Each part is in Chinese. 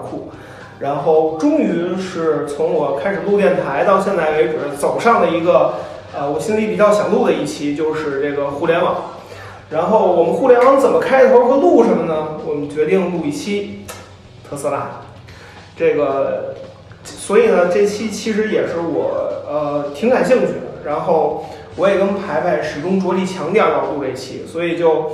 酷。然后终于是从我开始录电台到现在为止，走上了一个呃我心里比较想录的一期，就是这个互联网。然后我们互联网怎么开头和录什么呢？我们决定录一期特斯拉。这个，所以呢，这期其实也是我呃挺感兴趣的。然后我也跟排排始终着力强调要录这期，所以就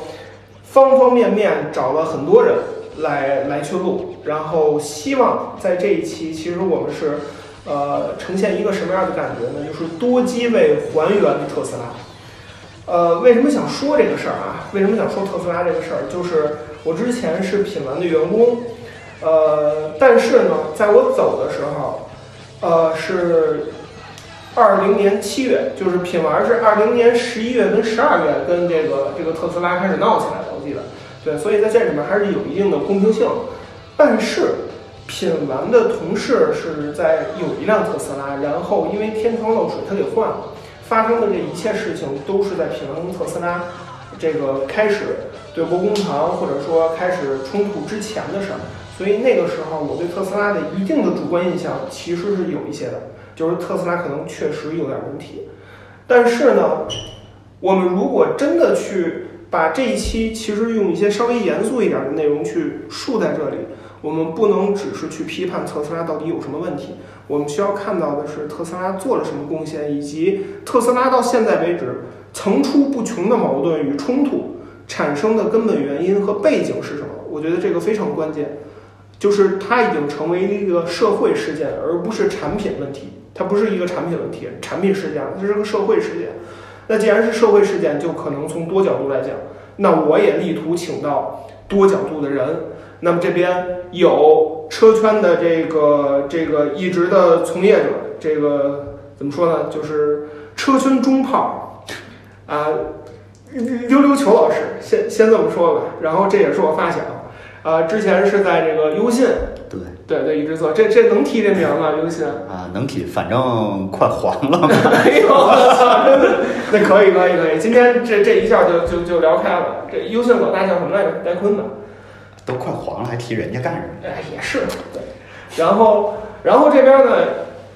方方面面找了很多人来来去录。然后希望在这一期，其实我们是呃呈现一个什么样的感觉呢？就是多机位还原特斯拉。呃，为什么想说这个事儿啊？为什么想说特斯拉这个事儿？就是我之前是品玩的员工，呃，但是呢，在我走的时候，呃，是二零年七月，就是品玩是二零年十一月跟十二月跟这个这个特斯拉开始闹起来的，我记得，对，所以在这里面还是有一定的公平性。但是品玩的同事是在有一辆特斯拉，然后因为天窗漏水，他给换了。发生的这一切事情都是在品玩跟特斯拉这个开始对簿公堂或者说开始冲突之前的事儿，所以那个时候我对特斯拉的一定的主观印象其实是有一些的，就是特斯拉可能确实有点问题。但是呢，我们如果真的去把这一期其实用一些稍微严肃一点的内容去竖在这里，我们不能只是去批判特斯拉到底有什么问题。我们需要看到的是特斯拉做了什么贡献，以及特斯拉到现在为止层出不穷的矛盾与冲突产生的根本原因和背景是什么？我觉得这个非常关键，就是它已经成为一个社会事件，而不是产品问题。它不是一个产品问题、产品事件，它是个社会事件。那既然是社会事件，就可能从多角度来讲。那我也力图请到多角度的人。那么这边有车圈的这个这个一直的从业者，这个怎么说呢？就是车圈中炮啊，溜溜球老师，先先这么说吧。然后这也是我发小，啊，之前是在这个优信，对对对，一直做。这这能提这名吗？优信啊，能提，反正快黄了。哎呦，那可以可以可以，今天这这一下就就就聊开了。这优信老大叫什么来着？戴坤吧。都快黄了，还提人家干什么？哎，也是对。然后，然后这边呢，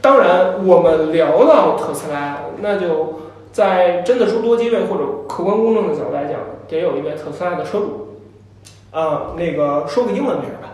当然我们聊到特斯拉，那就在真的说多机位或者客观公正的角度来讲，得有一位特斯拉的车主。啊，那个说个英文名吧。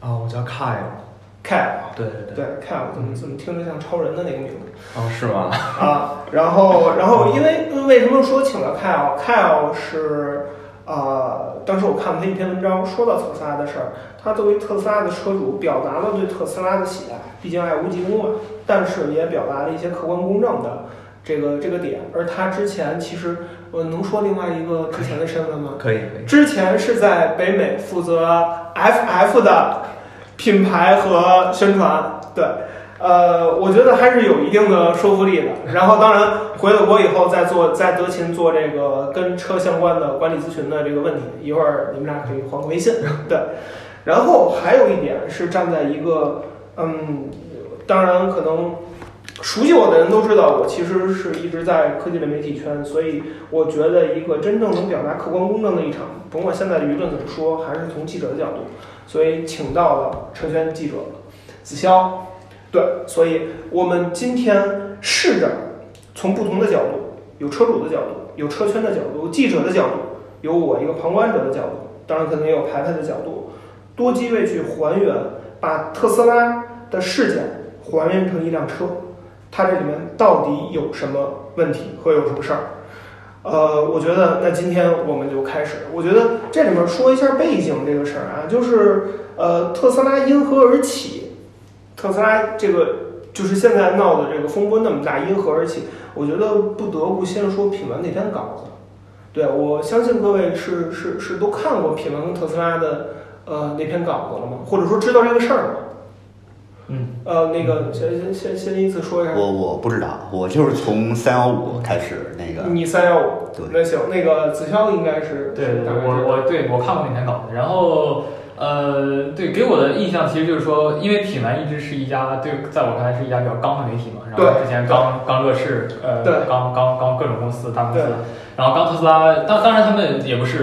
啊，我叫 Kyle。Kyle。对对对。对，Kyle 怎么怎么听着像超人的那个名字？哦，是吗？啊，然后，然后，因为为什么说请了 Kyle？Kyle 是。啊，当时我看了他一篇文章，说到特斯拉的事儿，他作为特斯拉的车主，表达了对特斯拉的喜爱，毕竟爱屋及乌嘛。但是也表达了一些客观公正的这个这个点。而他之前其实，我能说另外一个之前的身份吗？可以。可以之前是在北美负责 FF 的品牌和宣传，对。呃，我觉得还是有一定的说服力的。然后，当然回了国以后，再做在德勤做这个跟车相关的管理咨询的这个问题，一会儿你们俩可以换个微信。对。然后还有一点是站在一个，嗯，当然可能熟悉我的人都知道，我其实是一直在科技类媒体圈，所以我觉得一个真正能表达客观公正的一场，甭管现在的舆论怎么说，还是从记者的角度，所以请到了车圈记者子潇。对，所以我们今天试着从不同的角度，有车主的角度，有车圈的角度，记者的角度，有我一个旁观者的角度，当然可能也有排排的角度，多机位去还原，把特斯拉的事件还原成一辆车，它这里面到底有什么问题和有什么事儿？呃，我觉得那今天我们就开始，我觉得这里面说一下背景这个事儿啊，就是呃，特斯拉因何而起？特斯拉这个就是现在闹的这个风波那么大，因何而起？我觉得不得不先说品完那篇稿子。对我相信各位是是是都看过品完特斯拉的呃那篇稿子了吗？或者说知道这个事儿吗？嗯。呃，那个先先先先依次说一下。我我不知道，我就是从三幺五开始那个。你三幺五。对。那行，那个子骁应该是。对，我我对我看过那篇稿子，然后。呃，对，给我的印象其实就是说，因为品牌一直是一家对，在我看来是一家比较刚的媒体嘛。然后之前刚刚乐视，呃，对刚刚刚各种公司大公司，然后刚特斯拉，当当然他们也不是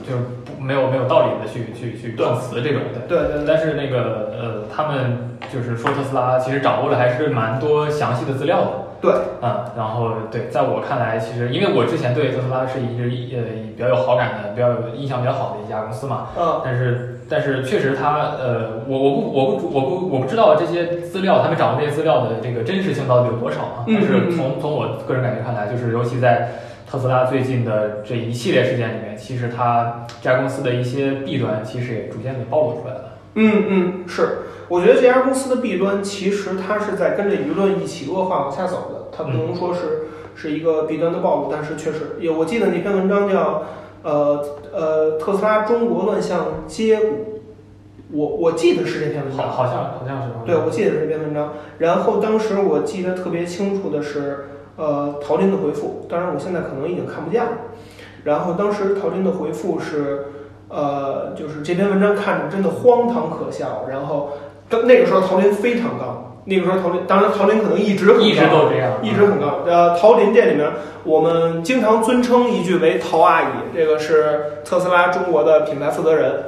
就是不没有没有道理的去去去对碰瓷这种的。对对对但是那个呃，他们就是说特斯拉其实掌握了还是蛮多详细的资料的。对，嗯，然后对，在我看来，其实因为我之前对特斯拉是一直呃比较有好感的，比较有印象比较好的一家公司嘛。嗯但是但是确实它呃，我我不我不我不我不知道这些资料，他们掌握这些资料的这个真实性到底有多少啊？嗯但是从从我个人感觉看来，就是尤其在特斯拉最近的这一系列事件里面，其实它这家公司的一些弊端，其实也逐渐的暴露出来了。嗯嗯，是，我觉得这家公司的弊端其实它是在跟着舆论一起恶化往下走的，它不能说是、是一个弊端的暴露，但是确实有，我记得那篇文章叫呃呃特斯拉中国乱象接骨，我我记得是这篇文章，好，好像好像是。对，我记得是这篇文章。然后当时我记得特别清楚的是，呃，陶林的回复，当然我现在可能已经看不见了。然后当时陶林的回复是，呃，就是这篇文章看着真的荒唐可笑。然后当那个时候陶林非常高，那个时候陶林，当然陶林可能一直很高一直都这样，一直很高。呃，陶林店里面我们经常尊称一句为“陶阿姨”，这个是特斯拉中国的品牌负责人。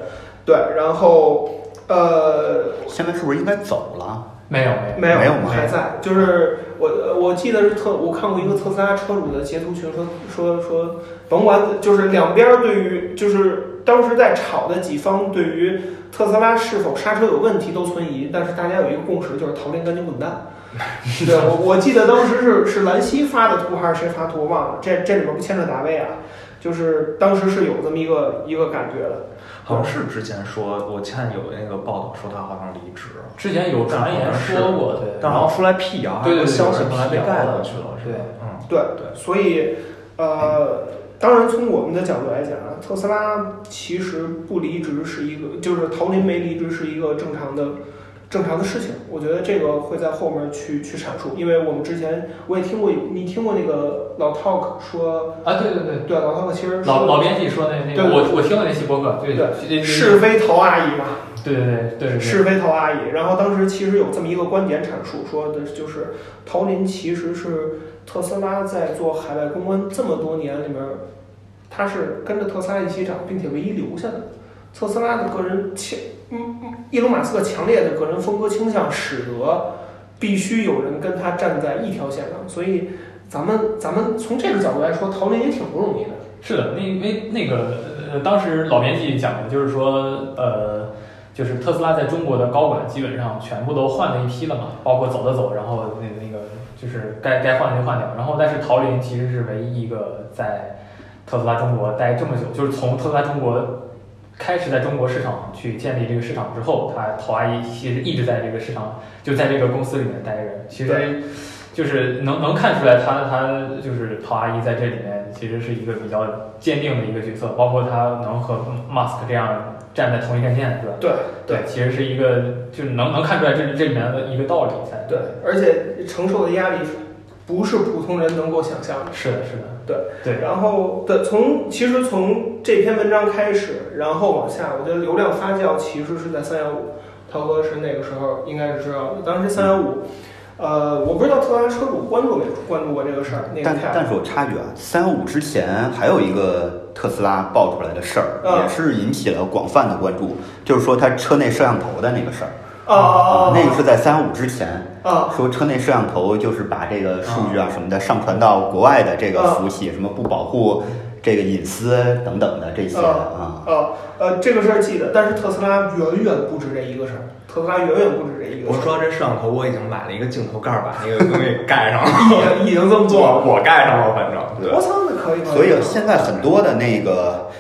对，然后呃，现在是不是应该走了？没有没有没有，吗还在。就是我我记得是特，我看过一个特斯拉车主的截图群说说说，甭管就是两边儿对于就是当时在吵的几方对于特斯拉是否刹车有问题都存疑，但是大家有一个共识，就是陶林赶紧滚蛋。对我我记得当时是是兰溪发的图还是谁发图我忘了，这这里面不牵扯达威啊，就是当时是有这么一个一个感觉的。好像是之前说，我看有那个报道说他好像离职，之前有传言说过，对，但好像出来辟谣，对对对还有消息后来被盖过去了，是对。吧？嗯，对对，所以，呃，当然从我们的角度来讲啊，特斯拉其实不离职是一个，就是陶林没离职是一个正常的、正常的事情。我觉得这个会在后面去去阐述，因为我们之前我也听过，你听过那个老 Talk 说，啊，对对对，对，老 Talk 其实老老编辑说那那对个，我我听了那期播客，对对对是非陶阿姨嘛，对对对对对，是非陶阿姨。然后当时其实有这么一个观点阐述，说的就是陶林其实是特斯拉在做海外公关这么多年里面，他是跟着特斯拉一起涨，并且唯一留下的。特斯拉的个人强，嗯嗯，伊隆马斯克强烈的个人风格倾向，使得必须有人跟他站在一条线上。所以，咱们咱们从这个角度来说，陶林也挺不容易的。是的，那因为那个呃，当时老编辑讲的就是说，呃，就是特斯拉在中国的高管基本上全部都换了一批了嘛，包括走的走，然后那那个就是该该换的就换掉，然后但是陶林其实是唯一一个在特斯拉中国待这么久，就是从特斯拉中国。开始在中国市场去建立这个市场之后，他陶阿姨其实一直在这个市场，就在这个公司里面待着。其实就是能能看出来他，他就是陶阿姨在这里面其实是一个比较坚定的一个角色，包括他能和 Musk 这样站在同一战线，对吧？对对，其实是一个就是能能看出来这这里面的一个道理在。对，而且承受的压力不是普通人能够想象的。是的，是的，对对。然后对，从其实从这篇文章开始，然后往下，我觉得流量发酵其实是在三幺五，涛哥是那个时候应该是知道的。当时三幺五，呃，我不知道特斯拉车主关注没关注过这个事儿。那个但但是我插句啊，三幺五之前还有一个特斯拉爆出来的事儿，嗯也是引起了广泛的关注，就是说它车内摄像头的那个事儿。啊啊啊！那个是在三五之前，啊说车内摄像头就是把这个数据啊什么的上传到国外的这个服务器，什么不保护这个隐私等等的这些啊。啊呃，这个事儿记得，但是特斯拉远远不止这一个事儿，特斯拉远远不止这一个我。说这摄像头我已经买了一个镜头盖儿，把那个东西盖上了。已经已经这么做了，我我盖上了，反正对我操，那可以可以。所以现在很多的那个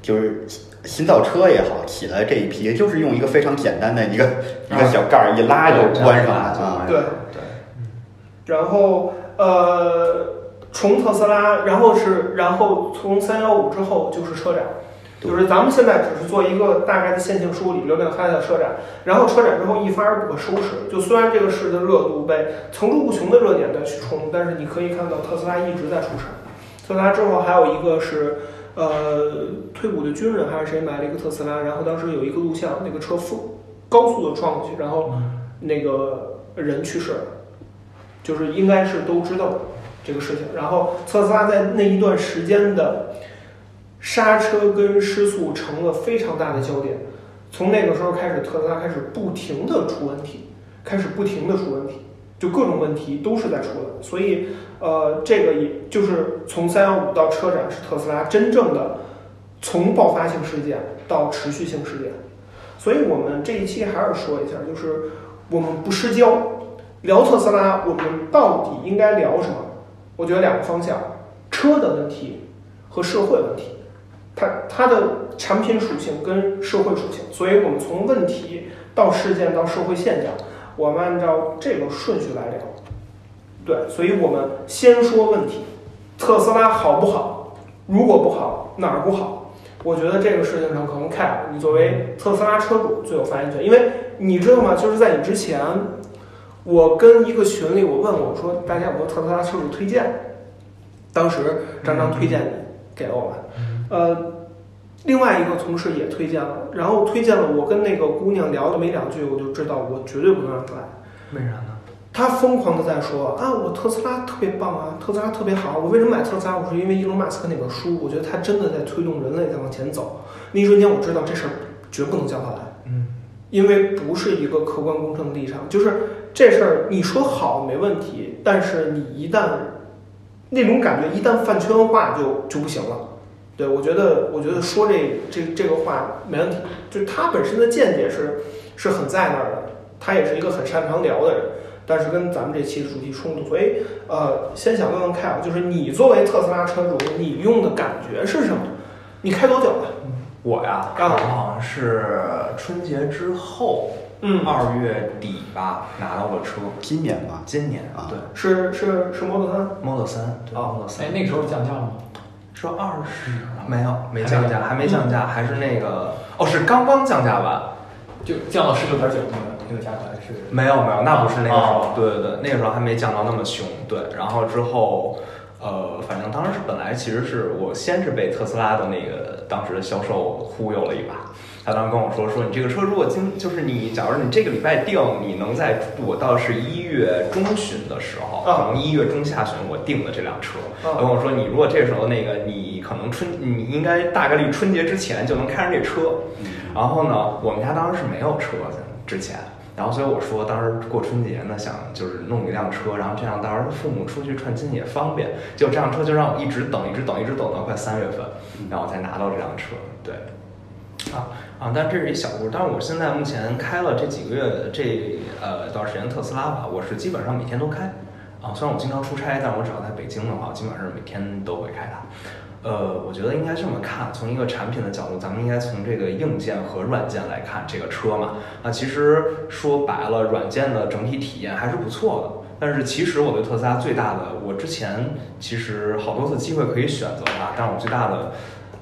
就是新造车也好，起来这一批就是用一个非常简单的一个一个小盖儿一拉就关上了啊。对对，然后呃，从特斯拉，然后是，然后从三幺五之后就是车展，就是咱们现在只是做一个大概的线性梳理，流量开的车展，然后车展之后一发而不可收拾。就虽然这个事的热度被层出不穷的热点在去冲，但是你可以看到特斯拉一直在出事。特斯拉之后还有一个是。呃，退伍的军人还是谁买了一个特斯拉，然后当时有一个录像，那个车负高速的撞过去，然后那个人去世了，就是应该是都知道这个事情。然后特斯拉在那一段时间的刹车跟失速成了非常大的焦点。从那个时候开始，特斯拉开始不停的出问题，开始不停的出问题，就各种问题都是在出的。所以，呃，这个也就是从三幺五到车展是特斯拉真正的从爆发性事件到持续性事件。所以我们这一期还是说一下，就是我们不失焦，聊特斯拉，我们到底应该聊什么？我觉得两个方向：车的问题和社会问题。它它的产品属性跟社会属性，所以我们从问题到事件到社会现象，我们按照这个顺序来聊。对，所以我们先说问题，特斯拉好不好？如果不好，哪儿不好？我觉得这个事情上可能 Cap，你作为特斯拉车主最有发言权，因为你知道吗？就是在你之前，我跟一个群里我问我说，大家有没有特斯拉车主推荐？当时张张推荐你给了我们。呃，另外一个同事也推荐了，然后推荐了我跟那个姑娘聊了没两句，我就知道我绝对不能让她来。为啥呢？她疯狂的在说啊，我特斯拉特别棒啊，特斯拉特别好。我为什么买特斯拉？我说因为伊隆马斯克那本书，我觉得他真的在推动人类在往前走。那一瞬间我知道这事儿绝不能叫他来，嗯，因为不是一个客观公正的立场。就是这事儿你说好没问题，但是你一旦那种感觉一旦饭圈化就就不行了。对，我觉得，我觉得说这这这个话没问题，就是他本身的见解是是很在那儿的，他也是一个很擅长聊的人，但是跟咱们这期的主题冲突，所以呃，先想问问凯尔，就是你作为特斯拉车主，你用的感觉是什么？你开多久了？我呀，刚好像是春节之后，嗯，二月底吧拿到了车，今年吧，今年啊对。是是是 Model 三，Model 三，对哦，Model 三。哎，，那个时候降价了吗？说二十没有没降价，还没降价，还是那个哦，是刚刚降价完，就降到十九点九那个那个价格还是？没有没有，那不是那个时候哦，对对对，那个时候还没降到那么凶，对，然后之后，呃，反正当时本来其实是我先是被特斯拉的那个当时的销售忽悠了一把，他当时跟我说说你这个车如果今就是你，假如你这个礼拜定，你能在我到是一月中旬的时候，啊可能一月中下旬我订的这辆车，啊他跟我说你如果这时候那个你可能春你应该大概率春节之前就能开上这车，然后呢，我们家当时是没有车的之前，然后所以我说当时过春节呢，想就是弄一辆车，然后这样到时候父母出去串亲也方便。结果这辆车就让我一直等，一直等，一直等到快三月份，然后才拿到这辆车。对，啊啊，但这是一小故事。但是我现在目前开了这几个月这呃段时间特斯拉吧，我是基本上每天都开。啊，虽然我经常出差，但我只要在北京的话，我基本上是每天都会开它。呃，我觉得应该这么看，从一个产品的角度，咱们应该从这个硬件和软件来看这个车嘛。那其实说白了，软件的整体体验还是不错的。但是其实我对特斯拉最大的，我之前其实好多次机会可以选择它，但是我最大的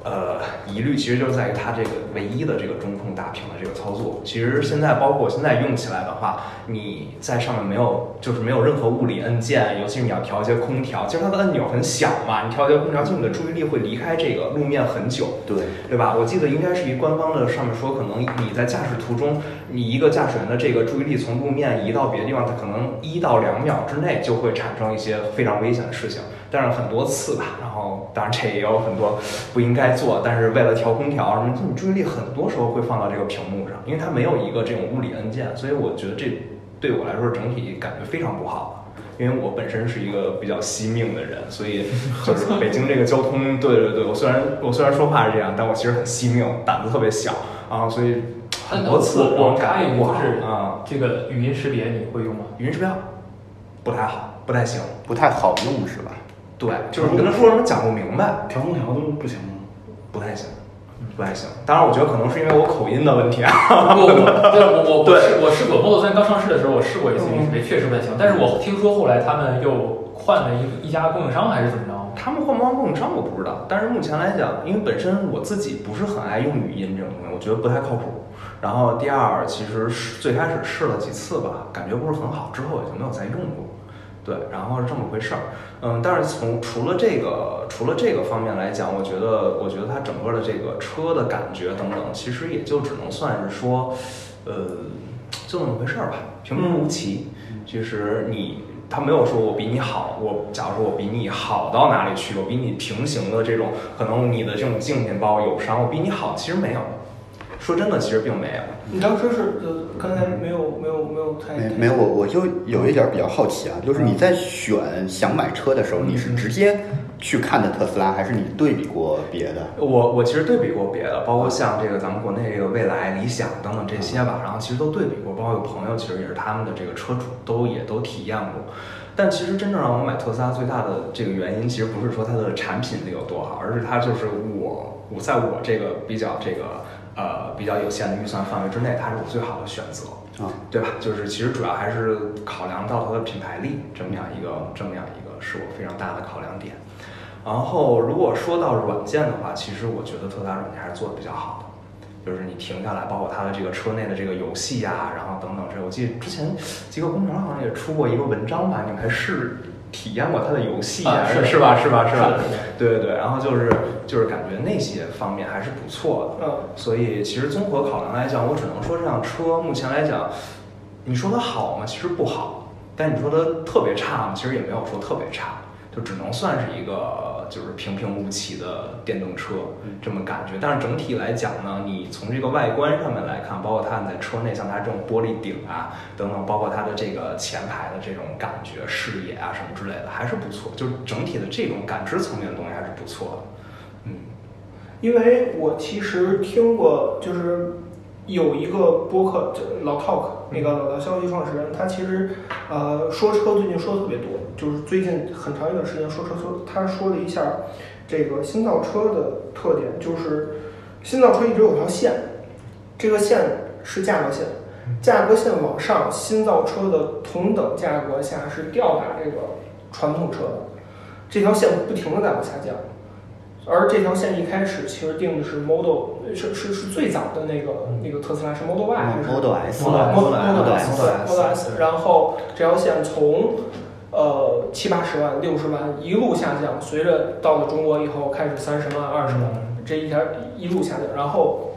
呃疑虑其实就是在于它这个唯一的这个中控大屏的这个操作。其实现在包括我现在用起来的话，你在上面没有就是没有任何物理按键，尤其是你要调一些空调，其实它的按钮很小嘛，你调一些空调，其实你的注意力会离开这个路面很久。对，对吧？我记得应该是一官方的上面说，可能你在驾驶途中，你一个驾驶员的这个注意力从路面移到别的地方，它可能一到两秒之内就会产生一些非常危险的事情。但是很多次吧，然后当然这也有很多不应该做，但是为了调空调什么，你注意力很多时候会放到这个屏幕上，因为它没有一个这种物理按键，所以我觉得这对我来说整体感觉非常不好。因为我本身是一个比较惜命的人，所以就是北京这个交通，对对对，我虽然我虽然说话是这样，但我其实很惜命，胆子特别小啊，所以很多次我我我插一句，感觉就是啊，这个语音识别你会用吗？语音识别不太好，不太行。不太好用是吧？对，就是你跟他说什么讲不明白，调空调都不行吗？不太行，不太行。当然，我觉得可能是因为我口音的问题啊。不不，对 我我我对试我试过 Model 3刚上市的时候，我试过一次语音，确实不太行。但是我听说后来他们又换了一一家供应商还是怎么着？他们换不换供应商我不知道，但是目前来讲，因为本身我自己不是很爱用语音这种东西，我觉得不太靠谱。然后第二，其实是最开始试了几次吧，感觉不是很好，之后也就没有再用过。对，然后是这么回事儿。嗯，但是从除了这个除了这个方面来讲，我觉得我觉得它整个的这个车的感觉等等，其实也就只能算是说，呃，就那么回事儿吧，平平无奇。其实你他没有说我比你好，我假如说我比你好到哪里去，我比你平行的这种可能你的这种竞品包有伤，我比你好，其实没有。说真的，其实并没有。你当时是呃，刚才没有没有没有太没没有，我我就有一点比较好奇啊，就是你在选想买车的时候，你是直接去看的特斯拉，还是你对比过别的？我我其实对比过别的，包括像这个咱们国内这个蔚来、理想等等这些吧，然后其实都对比过，包括有朋友其实也是他们的这个车主，都也都体验过。但其实真正让我买特斯拉最大的这个原因，其实不是说它的产品力有多好，而是它就是我我在我这个比较这个。呃，比较有限的预算范围之内，它是我最好的选择啊，对吧？就是其实主要还是考量到它的品牌力，这么样一个这么样一个是我非常大的考量点。然后如果说到软件的话，其实我觉得特斯拉软件还是做的比较好的，就是你停下来，包括它的这个车内的这个游戏啊，然后等等这，我记得之前极客工程好像也出过一个文章吧，你们还试体验过它的游戏啊，是是吧？是吧？是吧？对对对，然后就是就是感觉那些方面还是不错的，嗯，所以其实综合考量来讲，我只能说这辆车目前来讲，你说它好吗？其实不好，但你说它特别差吗？其实也没有说特别差。就只能算是一个就是平平无奇的电动车这么感觉，但是整体来讲呢，你从这个外观上面来看，包括它在车内像它这种玻璃顶啊等等，包括它的这个前排的这种感觉视野啊什么之类的，还是不错。就是整体的这种感知层面的东西还是不错的。嗯，因为我其实听过，就是有一个播客，老 Talk 那个老道消息创始人，他其实呃说车最近说的特别多。就是最近很长一段时间说车说，他说了一下这个新造车的特点，就是新造车一直有条线，这个线是价格线，价格线往上，新造车的同等价格下是吊打这个传统车的，这条线不停的在往下降，而这条线一开始其实定的是 Model 是是是最早的那个那个特斯拉是 Model Y 还是 Model S？Model S，Model S，然后这条线从呃，七八十万、六十万一路下降，随着到了中国以后，开始三十万、二十万，这一条一路下降。然后，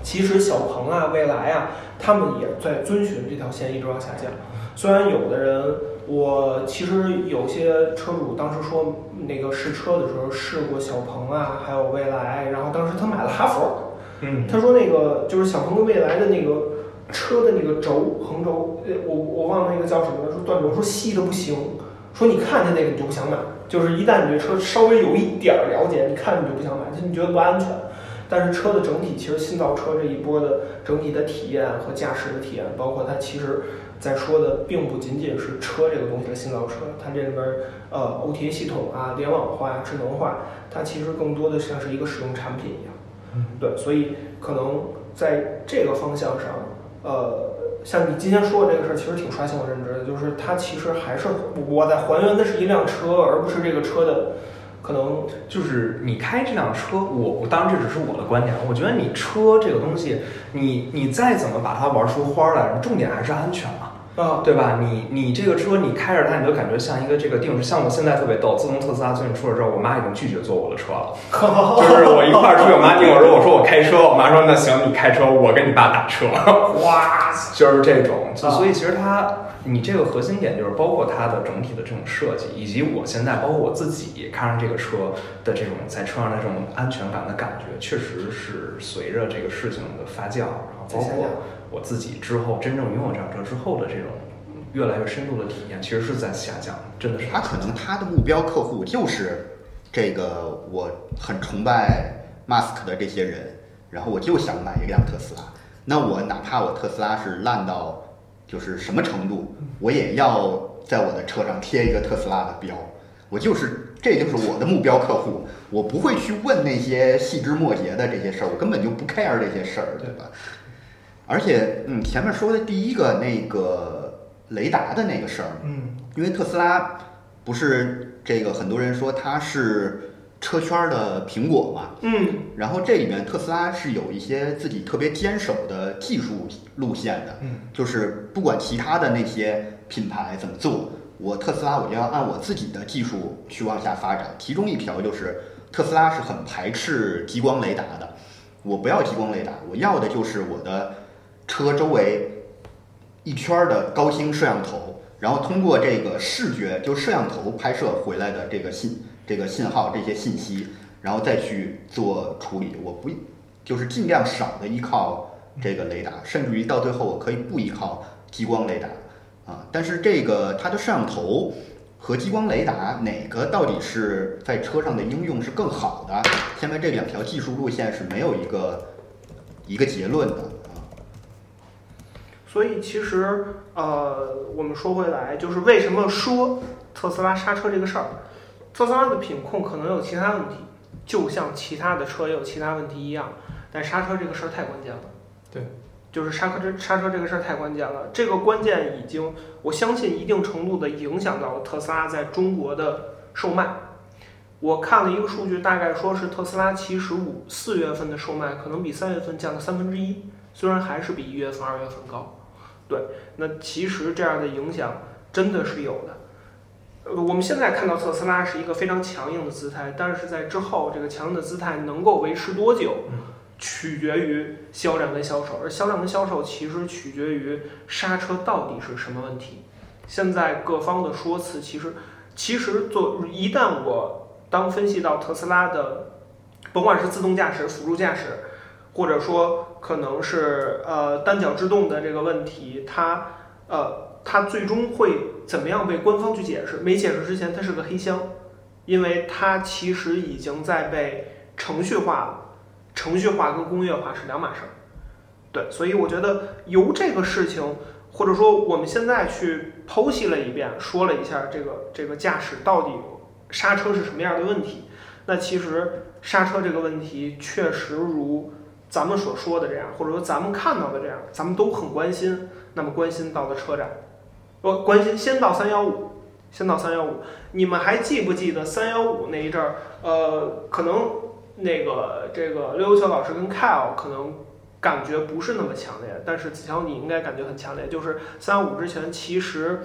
其实小鹏啊、蔚来啊，他们也在遵循这条线一直往下降。虽然有的人，我其实有些车主当时说那个试车的时候试过小鹏啊，还有蔚来，然后当时他买了哈佛，嗯，他说那个就是小鹏跟蔚来的那个。车的那个轴横轴，呃，我我忘了那个叫什么了，说断轴，说细的不行，说你看见那个你就不想买，就是一旦你对车稍微有一点儿了解，你看你就不想买，就你觉得不安全。但是车的整体，其实新造车这一波的整体的体验和驾驶的体验，包括它其实在说的，并不仅仅是车这个东西的新造车，它这里边呃 OTA 系统啊、联网化、智能化，它其实更多的像是一个使用产品一样。嗯，对，所以可能在这个方向上。呃，像你今天说的这个事儿，其实挺刷新我认知的，就是它其实还是我在还原的是一辆车，而不是这个车的可能就是你开这辆车，我我当然这只是我的观点，我觉得你车这个东西，你你再怎么把它玩出花来，重点还是安全嘛。啊，对吧？你你这个车，你开着它，你就感觉像一个这个定制。像我现在特别逗，自从特斯拉最近出了之后，我妈已经拒绝坐我的车了。就是我一块儿出去，我妈听我说，我说我开车，我妈说那行，你开车，我跟你爸打车。哇，就是这种。所以其实它，你这个核心点就是包括它的整体的这种设计，以及我现在包括我自己开上这个车的这种在车上的这种安全感的感觉，确实是随着这个事情的发酵，然后包括。我自己之后真正拥有这辆车之后的这种越来越深度的体验，其实是在下降，真的是。他可能他的目标客户就是这个，我很崇拜 Mask 的这些人，然后我就想买一辆特斯拉。那我哪怕我特斯拉是烂到就是什么程度，我也要在我的车上贴一个特斯拉的标。我就是，这就是我的目标客户。我不会去问那些细枝末节的这些事儿，我根本就不 care 这些事儿，对吧？而且，嗯，前面说的第一个那个雷达的那个事儿，嗯，因为特斯拉不是这个很多人说它是车圈的苹果嘛，嗯，然后这里面特斯拉是有一些自己特别坚守的技术路线的，嗯，就是不管其他的那些品牌怎么做，我特斯拉我就要按我自己的技术去往下发展。其中一条就是特斯拉是很排斥激光雷达的，我不要激光雷达，我要的就是我的车周围一圈的高清摄像头，然后通过这个视觉，就摄像头拍摄回来的这个信这个信号这些信息，然后再去做处理。我不就是尽量少的依靠这个雷达，甚至于到最后我可以不依靠激光雷达啊。但是这个它的摄像头和激光雷达哪个到底是在车上的应用是更好的？现在这两条技术路线是没有一个一个结论的。所以其实呃，我们说回来，就是为什么说特斯拉刹车这个事儿，特斯拉的品控可能有其他问题，就像其他的车也有其他问题一样，但刹车这个事儿太关键了。对，就是刹车这刹车这个事儿太关键了，这个关键已经我相信一定程度的影响到了特斯拉在中国的售卖。我看了一个数据，大概说是特斯拉其实五四月份的售卖可能比三月份降了三分之一，虽然还是比一月份、二月份高。对，那其实这样的影响真的是有的。呃，我们现在看到特斯拉是一个非常强硬的姿态，但是在之后这个强硬的姿态能够维持多久，取决于销量跟销售，而销量跟销售其实取决于刹车到底是什么问题。现在各方的说辞其实其实做一旦我当分析到特斯拉的，甭管是自动驾驶、辅助驾驶，或者说可能是呃单脚制动的这个问题，它呃它最终会怎么样被官方去解释？没解释之前，它是个黑箱，因为它其实已经在被程序化了。程序化跟工业化是两码事儿，对，所以我觉得由这个事情，或者说我们现在去剖析了一遍，说了一下这个这个驾驶到底刹车是什么样的问题，那其实刹车这个问题确实如咱们所说的这样，或者说咱们看到的这样，咱们都很关心。那么关心到的车展，我关心先到三幺五，先到三幺五，你们还记不记得三幺五那一阵儿？呃，可能。那个这个刘优秋老师跟 Kyle 可能感觉不是那么强烈，但是子乔你应该感觉很强烈。就是三幺五之前，其实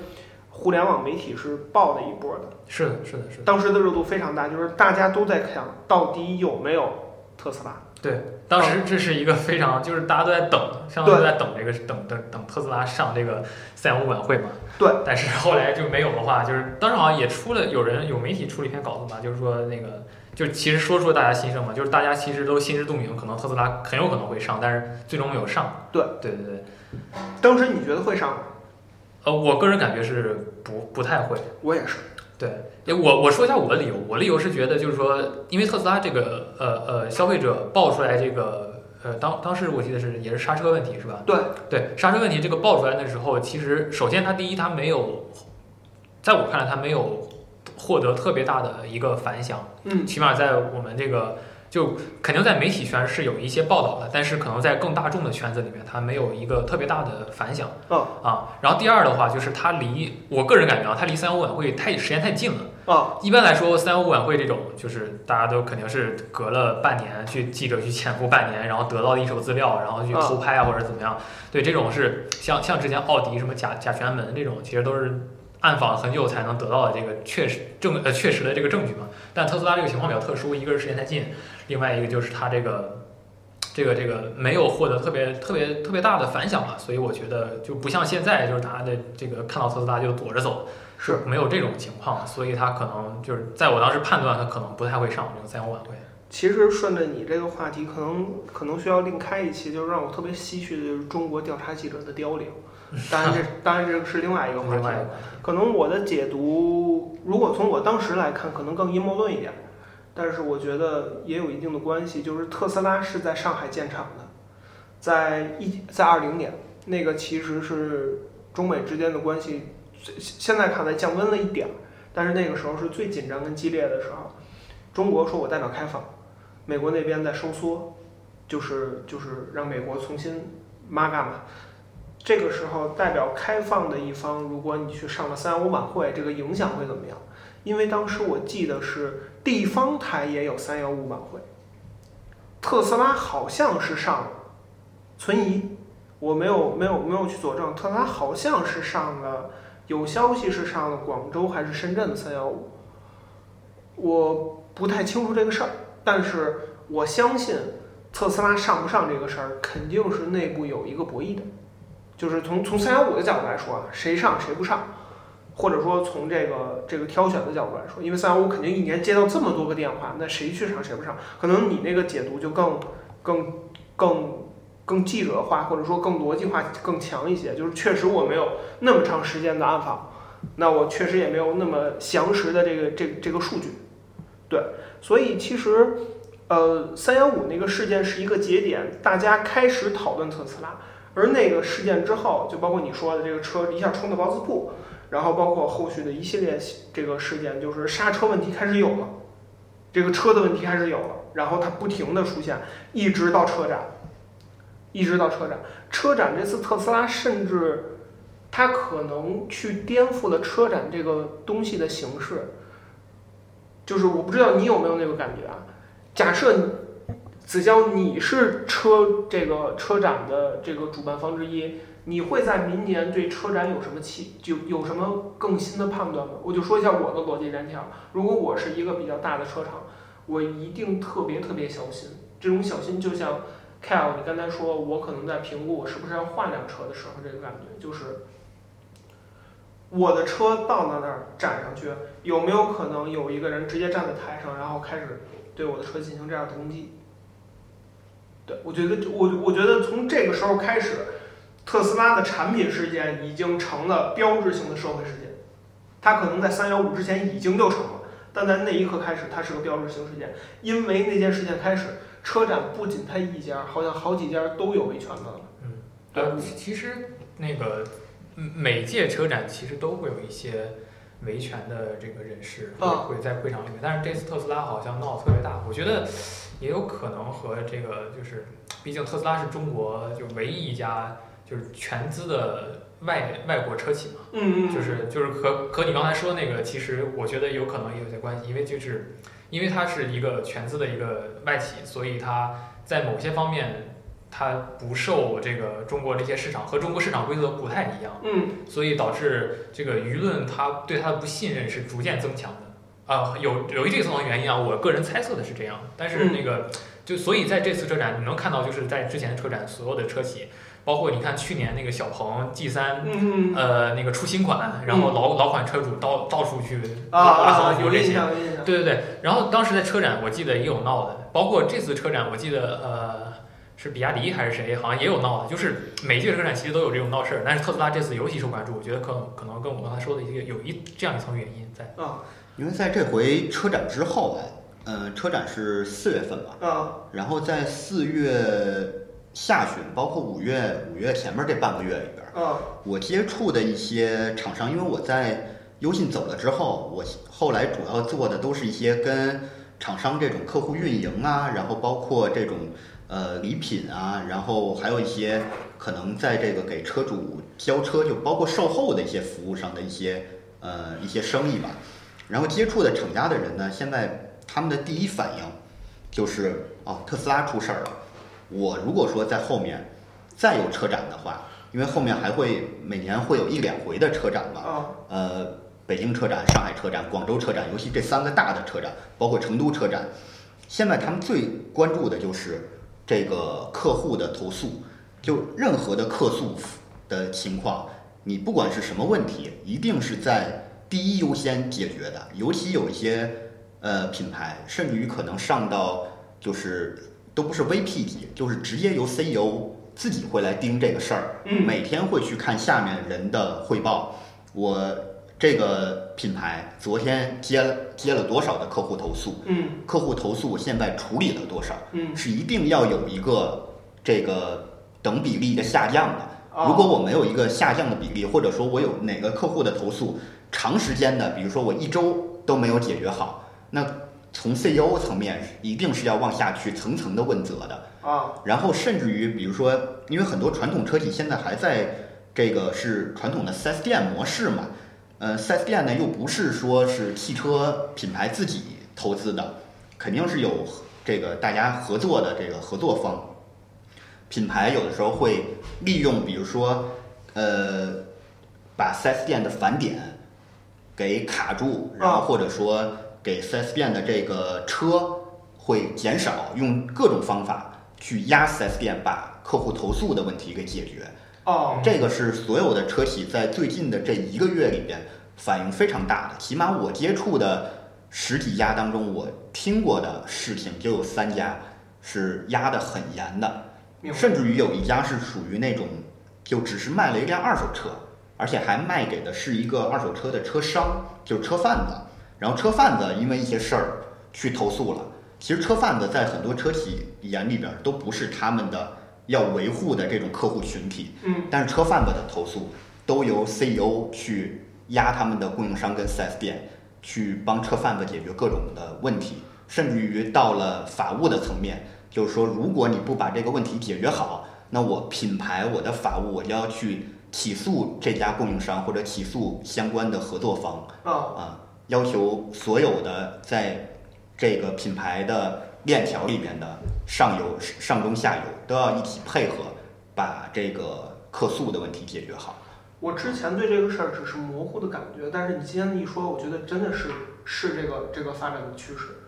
互联网媒体是爆的一波的，是的，是的，是的。当时的热度非常大，就是大家都在想到底有没有特斯拉。对，当时这是一个非常，就是大家都在等，相当于在等这个等等等特斯拉上这个三幺五晚会嘛。对。但是后来就没有的话，就是当时好像也出了有人有媒体出了一篇稿子嘛，就是说那个。就其实说出了大家心声嘛，就是大家其实都心知肚明，可能特斯拉很有可能会上，但是最终没有上。对对对对。当时你觉得会上吗？呃，我个人感觉是不不太会。我也是。对，我我说一下我的理由，我理由是觉得就是说，因为特斯拉这个呃呃消费者爆出来这个呃当当时我记得是也是刹车问题是吧？对对，刹车问题这个爆出来的时候，其实首先它第一它没有，在我看来它没有。获得特别大的一个反响，嗯，起码在我们这个就肯定在媒体圈是有一些报道的，但是可能在更大众的圈子里面，它没有一个特别大的反响，哦。啊，然后第二的话就是它离我个人感觉啊，它离三幺五晚会太时间太近了，啊，一般来说三幺五晚会这种就是大家都肯定是隔了半年去记者去潜伏半年，然后得到一手资料，然后去偷拍啊或者怎么样，对这种是像像之前奥迪什么甲甲醛门这种，其实都是。暗访很久才能得到的这个确实证呃确实的这个证据嘛，但特斯拉这个情况比较特殊，一个是时间太近，另外一个就是它这个这个这个没有获得特别特别特别大的反响嘛，所以我觉得就不像现在就是大家的这个看到特斯拉就躲着走，是没有这种情况，所以它可能就是在我当时判断它可能不太会上这个三幺晚会。其实顺着你这个话题，可能可能需要另开一期，就是让我特别唏嘘的就是中国调查记者的凋零。当然这当然这个是另外一个话题，可能我的解读，如果从我当时来看，可能更阴谋论一点，但是我觉得也有一定的关系，就是特斯拉是在上海建厂的，在一在二零年，那个其实是中美之间的关系，现在看来降温了一点儿，但是那个时候是最紧张跟激烈的时候，中国说我代表开放，美国那边在收缩，就是就是让美国重新妈干嘛。这个时候，代表开放的一方，如果你去上了三幺五晚会，这个影响会怎么样？因为当时我记得是地方台也有三幺五晚会，特斯拉好像是上了，存疑，我没有没有没有去佐证，特斯拉好像是上了有消息是上了广州还是深圳的三幺五，我不太清楚这个事儿，但是我相信特斯拉上不上这个事儿，肯定是内部有一个博弈的，就是从从三幺五的角度来说啊，谁上谁不上，或者说从这个这个挑选的角度来说，因为三幺五肯定一年接到这么多个电话，那谁去上谁不上，可能你那个解读就更更更更记者化，或者说更逻辑化更强一些。就是确实我没有那么长时间的暗访，那我确实也没有那么详实的这个这这个数据，对，所以其实呃三幺五那个事件是一个节点，大家开始讨论特斯拉，而那个事件之后，就包括你说的这个车一下冲到包子铺，然后包括后续的一系列这个事件，就是刹车问题开始有了，这个车的问题开始有了，然后它不停的出现，一直到车展。一直到车展，车展这次特斯拉甚至它可能去颠覆了车展这个东西的形式，就是我不知道你有没有那个感觉啊？假设子娇你是车这个车展的这个主办方之一，你会在明年对车展有什么期就有什么更新的判断吗？我就说一下我的逻辑链条，如果我是一个比较大的车厂，我一定特别特别小心，这种小心就像。Kyle，你刚才说，我可能在评估我是不是要换辆车的时候，这个感觉就是，我的车到了那儿展上去，有没有可能有一个人直接站在台上，然后开始对我的车进行这样的攻击？对我觉得，我我觉得从这个时候开始，特斯拉的产品事件已经成了标志性的社会事件，它可能在三幺五之前已经就成了，但在那一刻开始，它是个标志性事件，因为那件事件开始。车展不仅它一家，好像好几家都有维权的。嗯，对，其实那个每届车展其实都会有一些维权的这个人士会会在会场里面，但是这次特斯拉好像闹得特别大，我觉得也有可能和这个就是，毕竟特斯拉是中国就唯一一家就是全资的外外国车企嘛。嗯嗯。就是就是和和你刚才说那个，其实我觉得有可能也有些关系，因为就是。因为它是一个全资的一个外企，所以它在某些方面它不受这个中国这些市场和中国市场规则不太一样，嗯，所以导致这个舆论它对它的不信任是逐渐增强的，啊，有有一这层原因啊，我个人猜测的是这样，但是那个就所以在这次车展你能看到就是在之前的车展所有的车企。包括你看去年那个小鹏 G 三，呃，那个出新款，然后老老款车主到到处去啊，有印象，有印象。对对对，然后当时在车展，我记得也有闹的，包括这次车展，我记得呃是比亚迪还是谁，好像也有闹的，就是每届车展其实都有这种闹事儿，但是特斯拉这次尤其受关注，我觉得可能可能跟我刚才说的一个有一这样一层原因在啊，因为在这回车展之后，啊，嗯，车展是四月份吧，啊，然后在四月。下旬，包括五月，五月前面这半个月里边，嗯，我接触的一些厂商，因为我在优信走了之后，我后来主要做的都是一些跟厂商这种客户运营啊，然后包括这种呃礼品啊，然后还有一些可能在这个给车主交车，就包括售后的一些服务上的一些呃一些生意吧。然后接触的厂家的人呢，现在他们的第一反应就是哦，特斯拉出事儿了。我如果说在后面再有车展的话，因为后面还会每年会有一两回的车展嘛，呃，北京车展、上海车展、广州车展，尤其这三个大的车展，包括成都车展，现在他们最关注的就是这个客户的投诉，就任何的客诉的情况，你不管是什么问题，一定是在第一优先解决的，尤其有一些呃品牌，甚至于可能上到就是。都不是 VP 级，就是直接由 CEO 自己会来盯这个事儿，每天会去看下面人的汇报。我这个品牌昨天接了接了多少的客户投诉？嗯，客户投诉现在处理了多少？嗯，是一定要有一个这个等比例的下降的。如果我没有一个下降的比例，或者说我有哪个客户的投诉长时间的，比如说我一周都没有解决好，那。从 CEO 层面一定是要往下去层层的问责的啊，然后甚至于比如说，因为很多传统车企现在还在这个是传统的 4S 店模式嘛，呃，4S 店呢又不是说是汽车品牌自己投资的，肯定是有这个大家合作的这个合作方，品牌有的时候会利用比如说呃把 4S 店的返点给卡住，然后或者说给 4S 店的这个车会减少，用各种方法去压 4S 店，把客户投诉的问题给解决。哦，这个是所有的车企在最近的这一个月里边反应非常大的，起码我接触的十几家当中，我听过的事情就有三家是压得很严的，甚至于有一家是属于那种就只是卖了一辆二手车，而且还卖给的是一个二手车的车商，就是车贩子，然后车贩子因为一些事儿去投诉了。其实车贩子在很多车企眼里边都不是他们的要维护的这种客户群体，嗯，但是车贩子的投诉都由 CEO 去压他们的供应商跟 4S 店，去帮车贩子解决各种的问题，甚至于到了法务的层面，就是说，如果你不把这个问题解决好，那我品牌我的法务我就要去起诉这家供应商或者起诉相关的合作方啊，啊，要求所有的在这个品牌的链条里面的上游、上中下游都要一起配合，把这个客诉的问题解决好。我之前对这个事儿只是模糊的感觉，但是你今天一说，我觉得真的是是这个这个发展的趋势。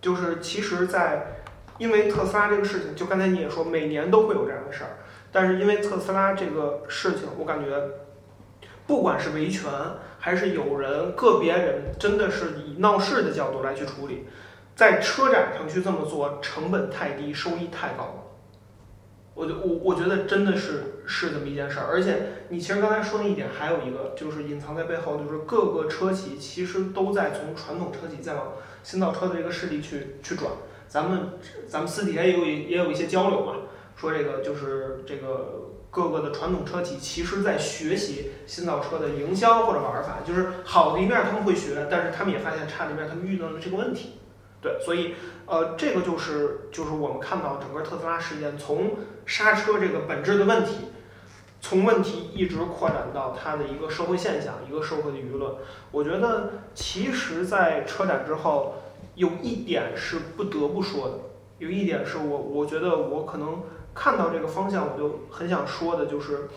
就是其实在，因为特斯拉这个事情，就刚才你也说，每年都会有这样的事儿，但是因为特斯拉这个事情，我感觉，不管是维权，还是有人个别人真的是以闹事的角度来去处理，在车展上去这么做，成本太低，收益太高了。我就我我觉得真的是是这么一件事儿，而且你其实刚才说那一点，还有一个就是隐藏在背后，就是各个车企其实都在从传统车企再往新造车的这个势力去去转。咱们咱们私底下也有也有一些交流嘛，说这个就是这个各个的传统车企其实在学习新造车的营销或者玩法，就是好的一面他们会学，但是他们也发现差的一面他们遇到了这个问题。对，所以呃，这个就是就是我们看到整个特斯拉事件从刹车这个本质的问题，从问题一直扩展到它的一个社会现象，一个社会的舆论。我觉得其实，在车展之后，有一点是不得不说的，有一点是我我觉得我可能看到这个方向，我就很想说的，就是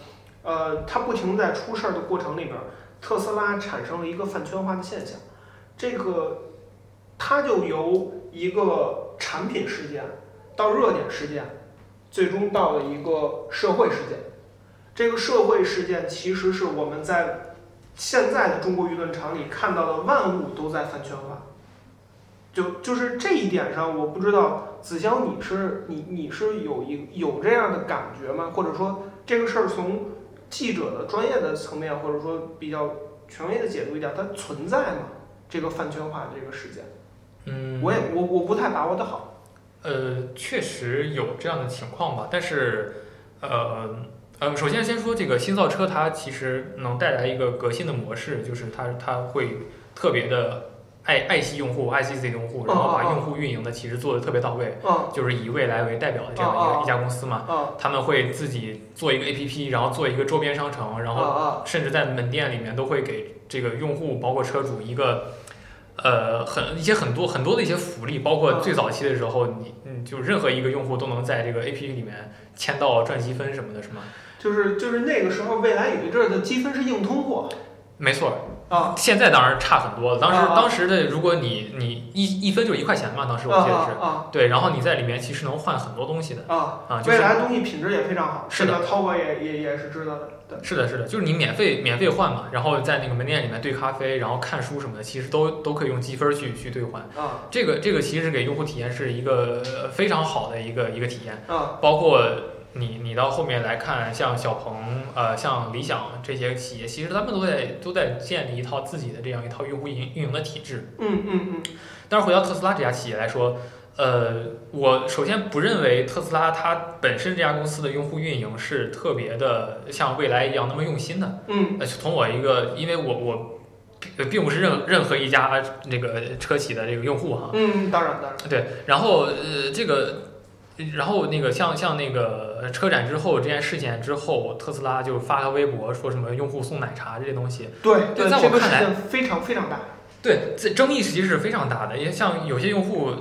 呃，它不停在出事儿的过程里边，特斯拉产生了一个饭圈化的现象，这个它就由一个产品事件到热点事件。最终到了一个社会事件。这个社会事件其实是我们在现在的中国舆论场里看到的万物都在饭圈化。就就是这一点上，我不知道子潇你是你你是有一有这样的感觉吗？或者说这个事儿从记者的专业的层面，或者说比较权威的解读一点，它存在吗？这个饭圈化的这个事件，嗯，我也我我不太把握的好。呃，确实有这样的情况吧，但是，呃呃，首先先说这个新造车，它其实能带来一个革新的模式，就是它它会特别的爱爱惜用户，爱惜自己的用户，然后把用户运营的其实做的特别到位，嗯就是以未来为代表的这样一个一家公司嘛，嗯他们会自己做一个 APP，然后做一个周边商城，然后啊甚至在门店里面都会给这个用户，包括车主一个，呃，很一些很多很多的一些福利，包括最早期的时候，你嗯，就任何一个用户都能在这个 APP 里面签到赚积分什么的，是吗？就是就是那个时候，未来有一阵儿的积分是硬通货。没错，啊。现在当然差很多了。当时、当时的，如果你你一一分就是一块钱嘛，当时我啊记得是，啊对，然后你在里面其实能换很多东西的啊啊，就是未来东西品质也非常好，是的。也也也是知道的，对，是的，是的，就是你免费免费换嘛，然后在那个门店里面兑咖啡，然后看书什么的，其实都都可以用积分去去兑换。啊。这个这个其实给用户体验是一个呃非常好的一个一个体验，啊。包括你你到后面来看，像小鹏呃像理想这些企业，其实他们都在都在建立一套自己的这样一套用户运营运营的体制。嗯嗯嗯但是回到特斯拉这家企业来说，呃，我首先不认为特斯拉它本身这家公司的用户运营是特别的像未来一样那么用心的。嗯呃，从我一个，因为我我并并不是任任何一家那个车企的这个用户哈，嗯，当然当然，对，然后呃这个，然后那个像像那个车展之后这件事件之后，特斯拉就发个微博说什么用户送奶茶这些东西，对对在我看来非常非常大，对，这争议其实是非常大的，因为像有些用户，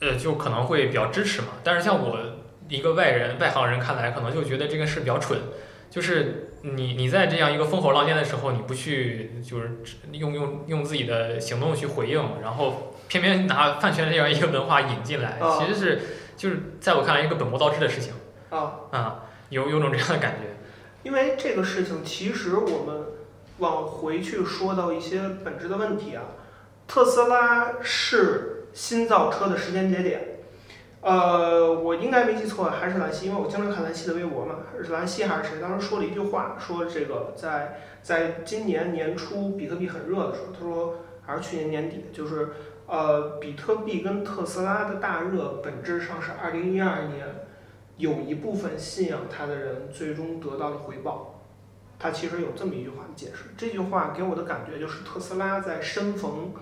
呃，就可能会比较支持嘛。但是像我一个外人、外行人看来，可能就觉得这个事比较蠢。就是你你在这样一个风口浪尖的时候，你不去就是用用用自己的行动去回应，然后偏偏拿饭圈这样一个文化引进来，啊其实是就是在我看来一个本末倒置的事情啊，啊，有有种这样的感觉。因为这个事情，其实我们往回去说到一些本质的问题啊，特斯拉是新造车的时间节点。呃，我应该没记错，还是兰溪，因为我经常看兰溪的微博嘛，是兰溪还是谁？当时说了一句话，说这个在在今年年初比特币很热的时候，他说还是去年年底，就是呃，比特币跟特斯拉的大热本质上是二零一二年有一部分信仰它的人最终得到了回报。它其实有这么一句话的解释，这句话给我的感觉就是特斯拉在身逢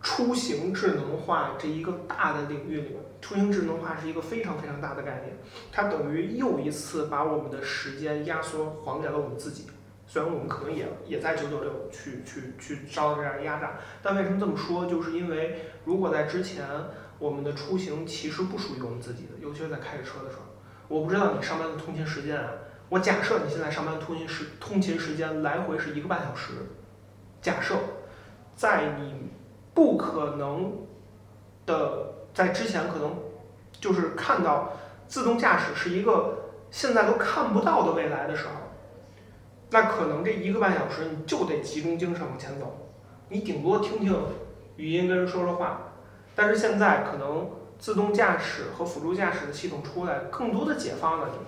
出行智能化这一个大的领域里面，出行智能化是一个非常非常大的概念，它等于又一次把我们的时间压缩还给了我们自己。虽然我们可能也也在九九六去去去遭这样的压榨，但为什么这么说？就是因为如果在之前我们的出行其实不属于我们自己的，尤其是在开着车的时候。我不知道你上班的通勤时间啊，我假设你现在上班通勤时通勤时间来回是一个半小时，假设在你不可能的在之前可能就是看到自动驾驶是一个现在都看不到的未来的时候，那可能这一个半小时你就得集中精神往前走，你顶多听听语音跟人说说话，但是现在可能自动驾驶和辅助驾驶的系统出来，更多的解放了你。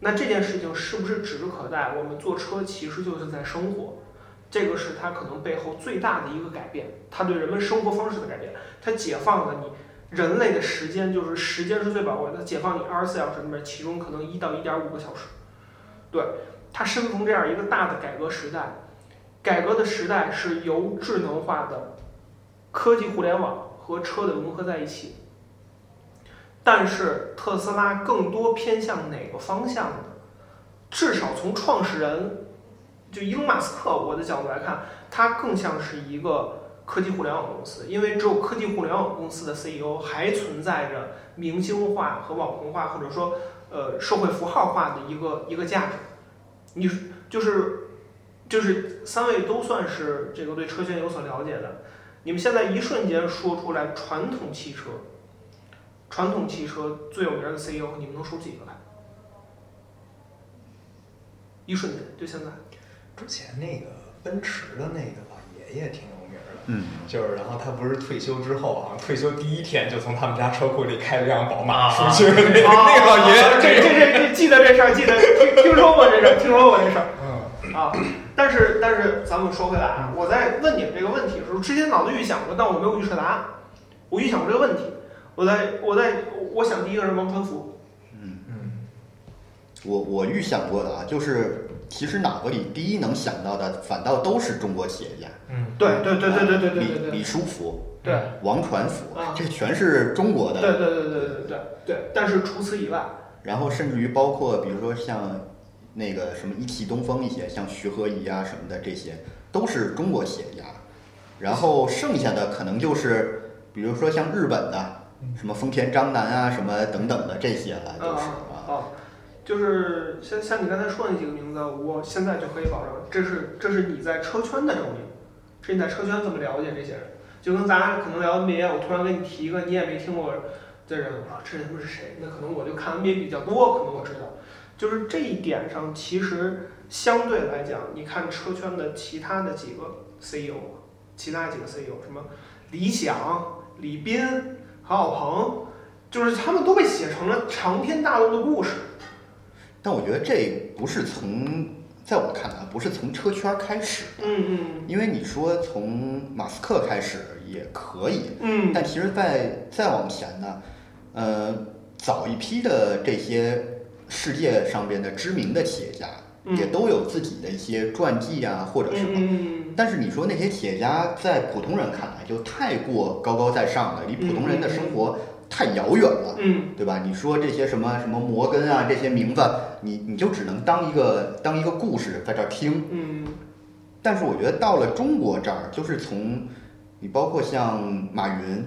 那这件事情是不是指日可待？我们坐车其实就是在生活，这个是它可能背后最大的一个改变，它对人们生活方式的改变，它解放了你人类的时间，就是时间是最宝贵的，解放你二十四小时里面，其中可能一到一点五个小时。对，它身逢这样一个大的改革时代，改革的时代是由智能化的科技互联网和车的融合在一起。但是特斯拉更多偏向哪个方向呢？至少从创始人就伊隆马斯克我的角度来看，他更像是一个科技互联网公司，因为只有科技互联网公司的 CEO 还存在着明星化和网红化，或者说呃社会符号化的一个一个价值。你就是就是三位都算是这个对车圈有所了解的，你们现在一瞬间说出来传统汽车。传统汽车最有名的 CEO，你们能数几个来？一瞬间，就现在。之前那个奔驰的那个老爷爷挺，嗯，就是然后他不是退休之后啊，退休第一天就从他们家车库里开了辆宝马啊。出去，那个那老爷爷这这这这记得这事儿，记得听听说过这事儿，听说过这事儿。嗯。啊。但是但是，咱们说回来啊，我在问你们这个问题的时候，之前脑子预想过，但我没有预测答案。我预想过这个问题，我在我在我想第一个是王传福，嗯。嗯。我我预想过的啊，就是其实脑子里第一能想到的，反倒都是中国企业家。嗯，对对对对对对对李对对李书福、对王传福啊，这全是中国的。对对对对对对对。但是除此以外，然后甚至于包括比如说像那个什么一汽东风一些，像徐和宜啊什么的，这些都是中国企业家。然后剩下的可能就是比如说像日本的，什么丰田章男啊什么等等的这些了，就是啊。啊，就是像像你刚才说的那几个名字，我现在就可以保证，这是这是你在车圈的证明，是你在车圈这么了解这些人，就跟咱俩可能聊 NBA，我突然给你提一个你也没听过的人啊，这人是谁？那可能我就看 NBA 比较多，可能我知道。就是这一点上，其实相对来讲，你看车圈的其他的几个 CEO，其他几个 CEO，什么理想、李斌、何小鹏，就是他们都被写成了长篇大论的故事。但我觉得这不是从，在我看来不是从车圈开始的，嗯嗯。因为你说从马斯克开始也可以，嗯。但其实在再往前呢，呃，早一批的这些世界上边的知名的企业家，嗯。也都有自己的一些传记啊或者什么。嗯。但是你说那些企业家在普通人看来就太过高高在上了，离普通人的生活太遥远了，嗯对吧？你说这些什么什么摩根啊这些名字，你你就只能当一个当一个故事在这儿听。嗯但是我觉得到了中国这儿，就是从你包括像马云，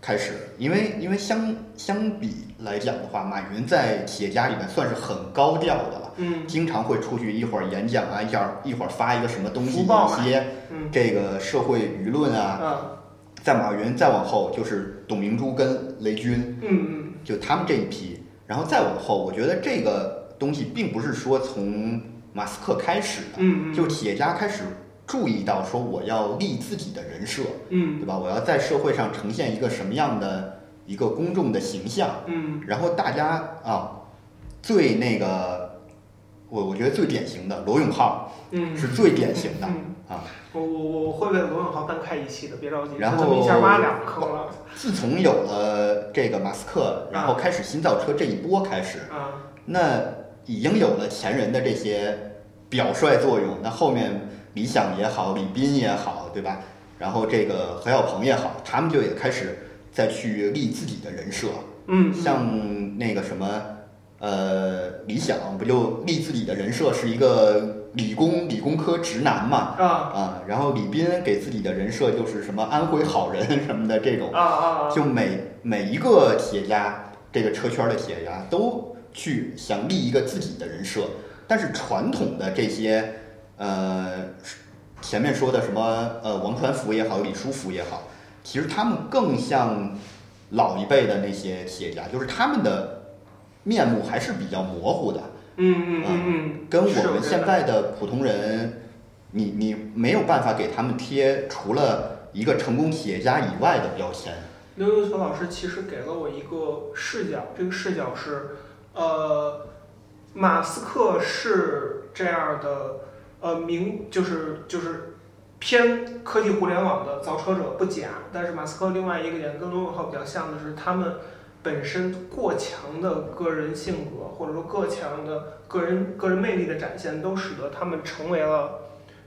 开始，因为因为相相比来讲的话，马云在企业家里面算是很高调的了，嗯经常会出去一会儿演讲啊，一会儿一会儿发一个什么东西，一些嗯这个社会舆论啊。啊在马云再往后就是董明珠跟雷军，嗯嗯。就他们这一批，然后再往后，我觉得这个东西并不是说从马斯克开始的，嗯嗯，就企业家开始注意到说我要立自己的人设，嗯。对吧？我要在社会上呈现一个什么样的一个公众的形象，嗯。然后大家啊，最那个，我我觉得最典型的罗永浩嗯。是最典型的嗯啊。我我我会为罗永浩单开一期的，别着急，然后一下后挖两个坑了自从有了这个马斯克，然后开始新造车这一波开始，啊那已经有了前人的这些表率作用，那后面理想也好，李斌也好，对吧？然后这个何小鹏也好，他们就也开始再去立自己的人设，嗯像那个什么，呃，理想不就立自己的人设是一个理工理工科直男嘛，啊。啊，然后李斌给自己的人设就是什么安徽好人什么的这种，啊啊就每每一个企业家，这个车圈的企业家都去想立一个自己的人设，但是传统的这些，呃，前面说的什么呃王传福也好，李书福也好，其实他们更像老一辈的那些企业家，就是他们的面目还是比较模糊的，嗯嗯嗯嗯，跟我们现在的普通人，你你没有办法给他们贴除了一个成功企业家以外的标签。刘游球老师其实给了我一个视角，这个视角是，呃，马斯克是这样的，呃，名就是就是偏科技互联网的造车者不假，但是马斯克另外一个点跟罗永浩比较像的是，他们本身过强的个人性格或者说过强的个人个人魅力的展现，都使得他们成为了。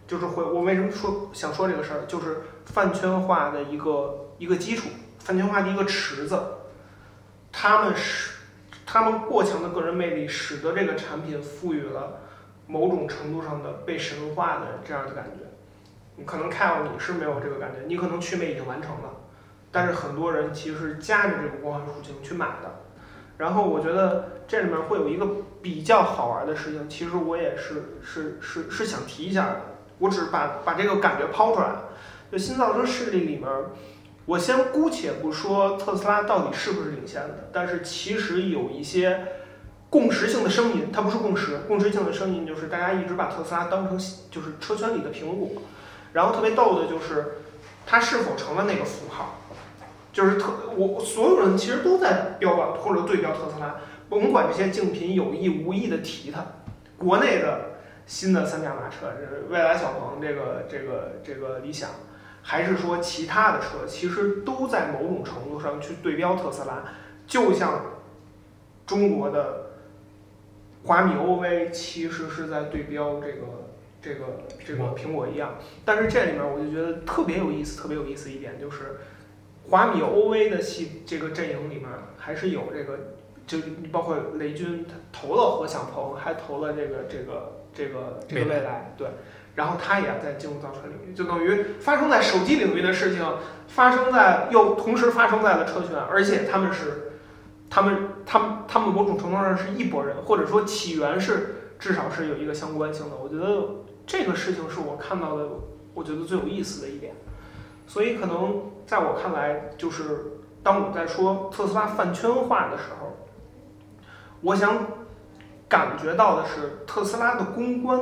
就是会，我为什么说想说这个事儿，就是饭圈化的一个一个基础，饭圈化的一个池子，他们使他们过强的个人魅力，使得这个产品赋予了某种程度上的被神化的这样的感觉。你可能看到你是没有这个感觉，你可能祛魅已经完成了，但是很多人其实是夹着这个光环属性去买的。然后我觉得这里面会有一个比较好玩的事情，其实我也是是是是想提一下的，我只是把把这个感觉抛出来。就新造车势力里面，我先姑且不说特斯拉到底是不是领先的，但是其实有一些共识性的声音，它不是共识，共识性的声音就是大家一直把特斯拉当成就是车圈里的苹果，然后特别逗的就是它是否成了那个符号，就是特我所有人其实都在标榜或者对标特斯拉，甭管这些竞品有意无意的提它，国内的新的三驾马车，这蔚来、小鹏，这个这个这个理想。还是说其他的车，其实都在某种程度上去对标特斯拉，就像中国的华米 OV 其实是在对标这个这个这个苹果一样。但是这里面我就觉得特别有意思，特别有意思一点就是华米 OV 的系这个阵营里面还是有这个，就包括雷军他投了何小鹏，还投了这个这个这个这个未来，对。然后他也在进入造车领域，就等于发生在手机领域的事情，发生在又同时发生在了车圈，而且他们是，他们他们他们某种程度上是一拨人，或者说起源是至少是有一个相关性的。我觉得这个事情是我看到的，我觉得最有意思的一点。所以可能在我看来，就是当我在说特斯拉饭圈化的时候，我想感觉到的是特斯拉的公关。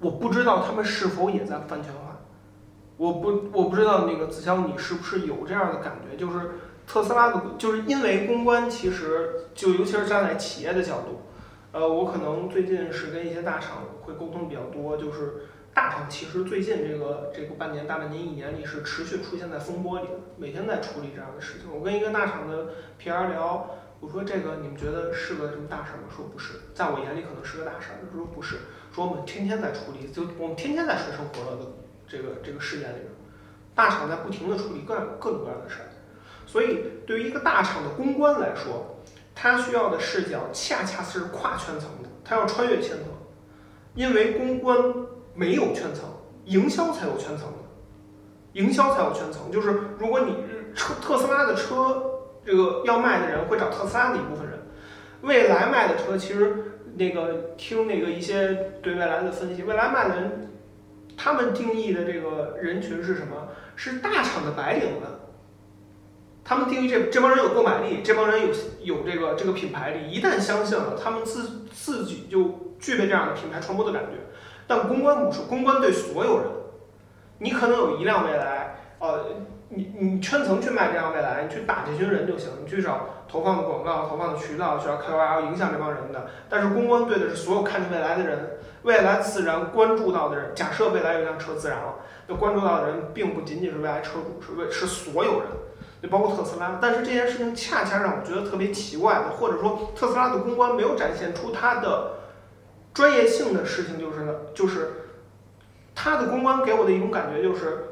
我不知道他们是否也在饭圈化，我不我不知道那个子潇你是不是有这样的感觉，就是特斯拉的，就是因为公关其实就尤其是站在企业的角度，呃，我可能最近是跟一些大厂会沟通比较多，就是大厂其实最近这个这个半年大半年一年里是持续出现在风波里的，每天在处理这样的事情。我跟一个大厂的 PR 聊，我说这个你们觉得是个什么大事吗？说不是，在我眼里可能是个大事，他说不是。说我们天天在处理，就我们天天在水深火热的这个这个事件里面，大厂在不停的处理各各种各样的事儿，所以对于一个大厂的公关来说，他需要的视角恰恰是跨圈层的，他要穿越圈层，因为公关没有圈层，营销才有圈层的，营销才有圈层，就是如果你车特斯拉的车，这个要卖的人会找特斯拉的一部分人，未来卖的车其实那个听那个一些对未来的分析，未来卖的人，他们定义的这个人群是什么？是大厂的白领们。他们定义这这帮人有购买力，这帮人有有这个这个品牌力，一旦相信了，他们自自己就具备这样的品牌传播的感觉。但公关不是，公关对所有人，你可能有一辆未来，呃，你你圈层去卖这辆未来，你去打这群人就行，你去找投放的广告、投放的渠道，去找 KOL 影响这帮人的。但是公关对的是所有看见未来的人，未来自然关注到的人。假设未来有一辆车自燃了，那关注到的人并不仅仅是未来车主，是为是所有人。就包括特斯拉，但是这件事情恰恰让我觉得特别奇怪的，或者说特斯拉的公关没有展现出它的专业性的事情，就是呢，就是他的公关给我的一种感觉就是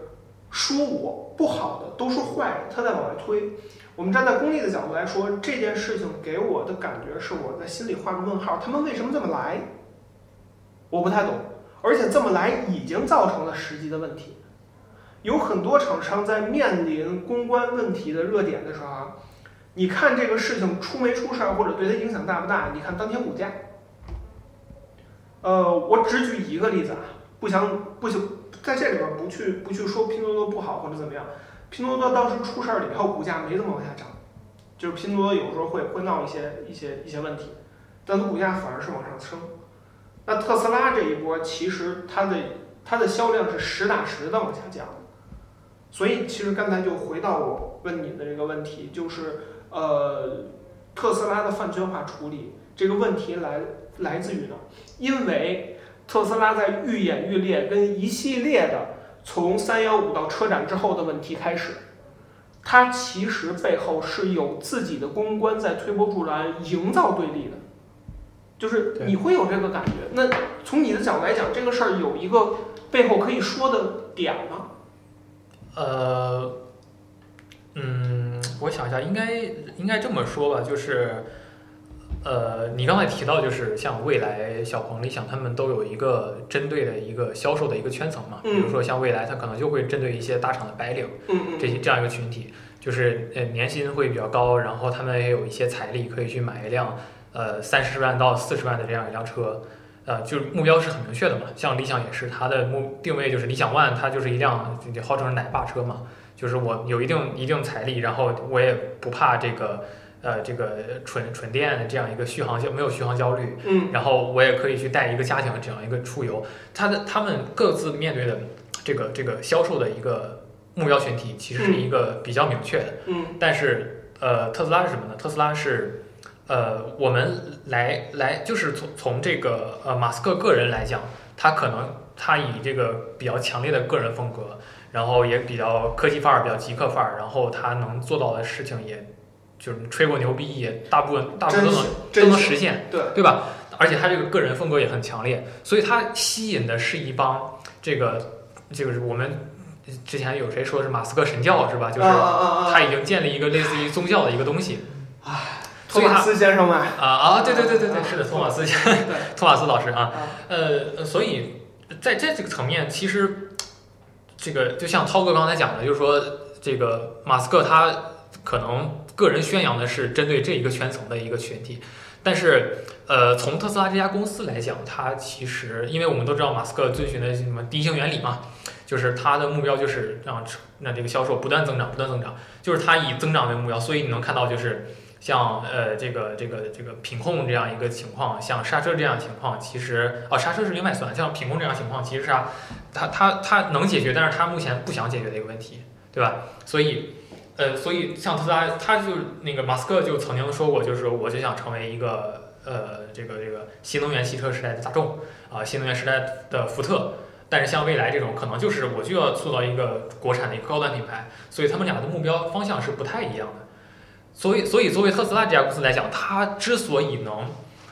说我不好的都是坏人，他在往外推。我们站在功利的角度来说，这件事情给我的感觉是我在心里画个问号，他们为什么这么来？我不太懂，而且这么来已经造成了实际的问题。有很多厂商在面临公关问题的热点的时候啊，你看这个事情出没出事儿，或者对它影响大不大？你看当天股价。呃，我只举一个例子啊，不想不想在这里边不去不去说拼多多不好或者怎么样。拼多多当时出事儿了以后，股价没怎么往下涨，就是拼多多有时候会会闹一些一些一些问题，但它股价反而是往上升。那特斯拉这一波其实它的它的销量是实打实的往下降。所以，其实刚才就回到我问你的这个问题，就是呃，特斯拉的饭圈化处理这个问题来来自于哪？因为特斯拉在愈演愈烈，跟一系列的从三幺五到车展之后的问题开始，它其实背后是有自己的公关在推波助澜，营造对立的，就是你会有这个感觉。那从你的角度来讲，这个事儿有一个背后可以说的点吗？呃，嗯，我想一下，应该应该这么说吧，就是，呃，你刚才提到，就是像未来、小鹏、理想，他们都有一个针对的一个销售的一个圈层嘛。嗯。比如说像未来，它可能就会针对一些大厂的白领，嗯嗯，这些这样一个群体，就是呃年薪会比较高，然后他们也有一些财力可以去买一辆呃三十万到四十万的这样一辆车。呃，就是目标是很明确的嘛，像理想也是，它的目定位就是理想 ONE，它就是一辆号称是奶爸车嘛，就是我有一定一定财力，然后我也不怕这个呃这个纯纯电的这样一个续航焦没有续航焦虑，嗯，然后我也可以去带一个家庭这样一个出游，他的他们各自面对的这个这个销售的一个目标群体其实是一个比较明确的，嗯，但是呃特斯拉是什么呢？特斯拉是。呃，我们来来就是从从这个呃马斯克个人来讲，他可能他以这个比较强烈的个人风格，然后也比较科技范儿，比较极客范儿，然后他能做到的事情，也就是吹过牛逼，也大部分大部分都能都能实现，对对吧？而且他这个个人风格也很强烈，所以他吸引的是一帮这个这个是我们之前有谁说是马斯克神教是吧？就是他已经建立一个类似于宗教的一个东西，唉。托马斯先生嘛？啊啊，对对对对对，是的，托马斯先，托马斯老师啊，呃，所以在这这个层面，其实这个就像涛哥刚才讲的，就是说这个马斯克他可能个人宣扬的是针对这一个圈层的一个群体，但是呃，从特斯拉这家公司来讲，它其实因为我们都知道马斯克遵循的什么第一性原理嘛，就是他的目标就是让让这个销售不断增长，不断增长，就是他以增长为目标，所以你能看到就是。像呃这个这个这个品控这样一个情况，像刹车这样情况，其实啊刹车是另外算。像品控这样情况，其实是啊，他他他能解决，但是他目前不想解决的一个问题，对吧？所以呃所以像特斯拉，他就那个马斯克就曾经说过，就是我就想成为一个呃这个这个新能源汽车时代的大众啊，新能源时代的福特。但是像蔚来这种，可能就是我就要做到一个国产的一个高端品牌，所以他们俩的目标方向是不太一样的。所以，所以作为特斯拉这家公司来讲，它之所以能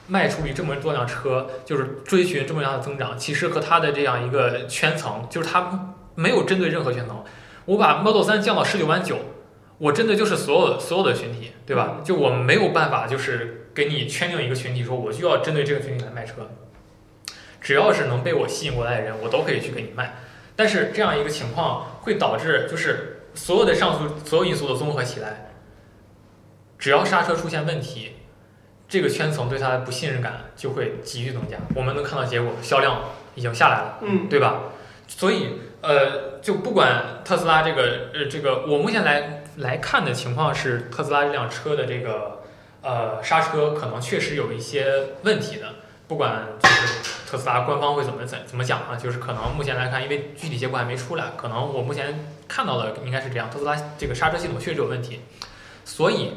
卖出去这么多辆车，就是追寻这么样的增长，其实和它的这样一个圈层，就是它没有针对任何圈层。我把 Model 3降到十九万九，我真的就是所有所有的群体，对吧？就我们没有办法，就是给你圈定一个群体，说我就要针对这个群体来卖车。只要是能被我吸引过来的人，我都可以去给你卖。但是这样一个情况会导致，就是所有的上述所有因素都综合起来，只要刹车出现问题，这个圈层对它的不信任感就会急剧增加。我们能看到结果，销量已经下来了，嗯对吧？所以呃，就不管特斯拉这个呃这个，我目前来来看的情况是，特斯拉这辆车的这个呃刹车可能确实有一些问题的。不管就是特斯拉官方会怎么怎怎么讲啊，就是可能目前来看，因为具体结果还没出来，可能我目前看到的应该是这样，特斯拉这个刹车系统确实有问题，所以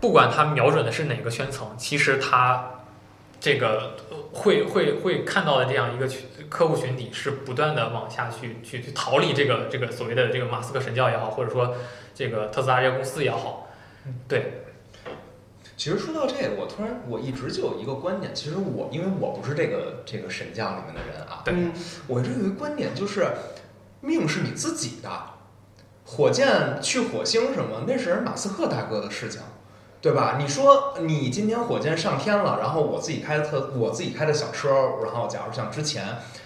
不管它瞄准的是哪个圈层，其实它这个会会会看到的这样一个客户群体是不断的往下去去去逃离这个这个所谓的这个马斯克神教也好，或者说这个特斯拉这个公司也好，对，其实说到这个，我突然我一直就有一个观点，其实我因为我不是这个这个神教里面的人啊，嗯。我一直有一个观点，就是命是你自己的，火箭去火星什么，那是马斯克大哥的事情，对吧？你说你今天火箭上天了，然后我自己开的特我自己开的小车，然后假如像之前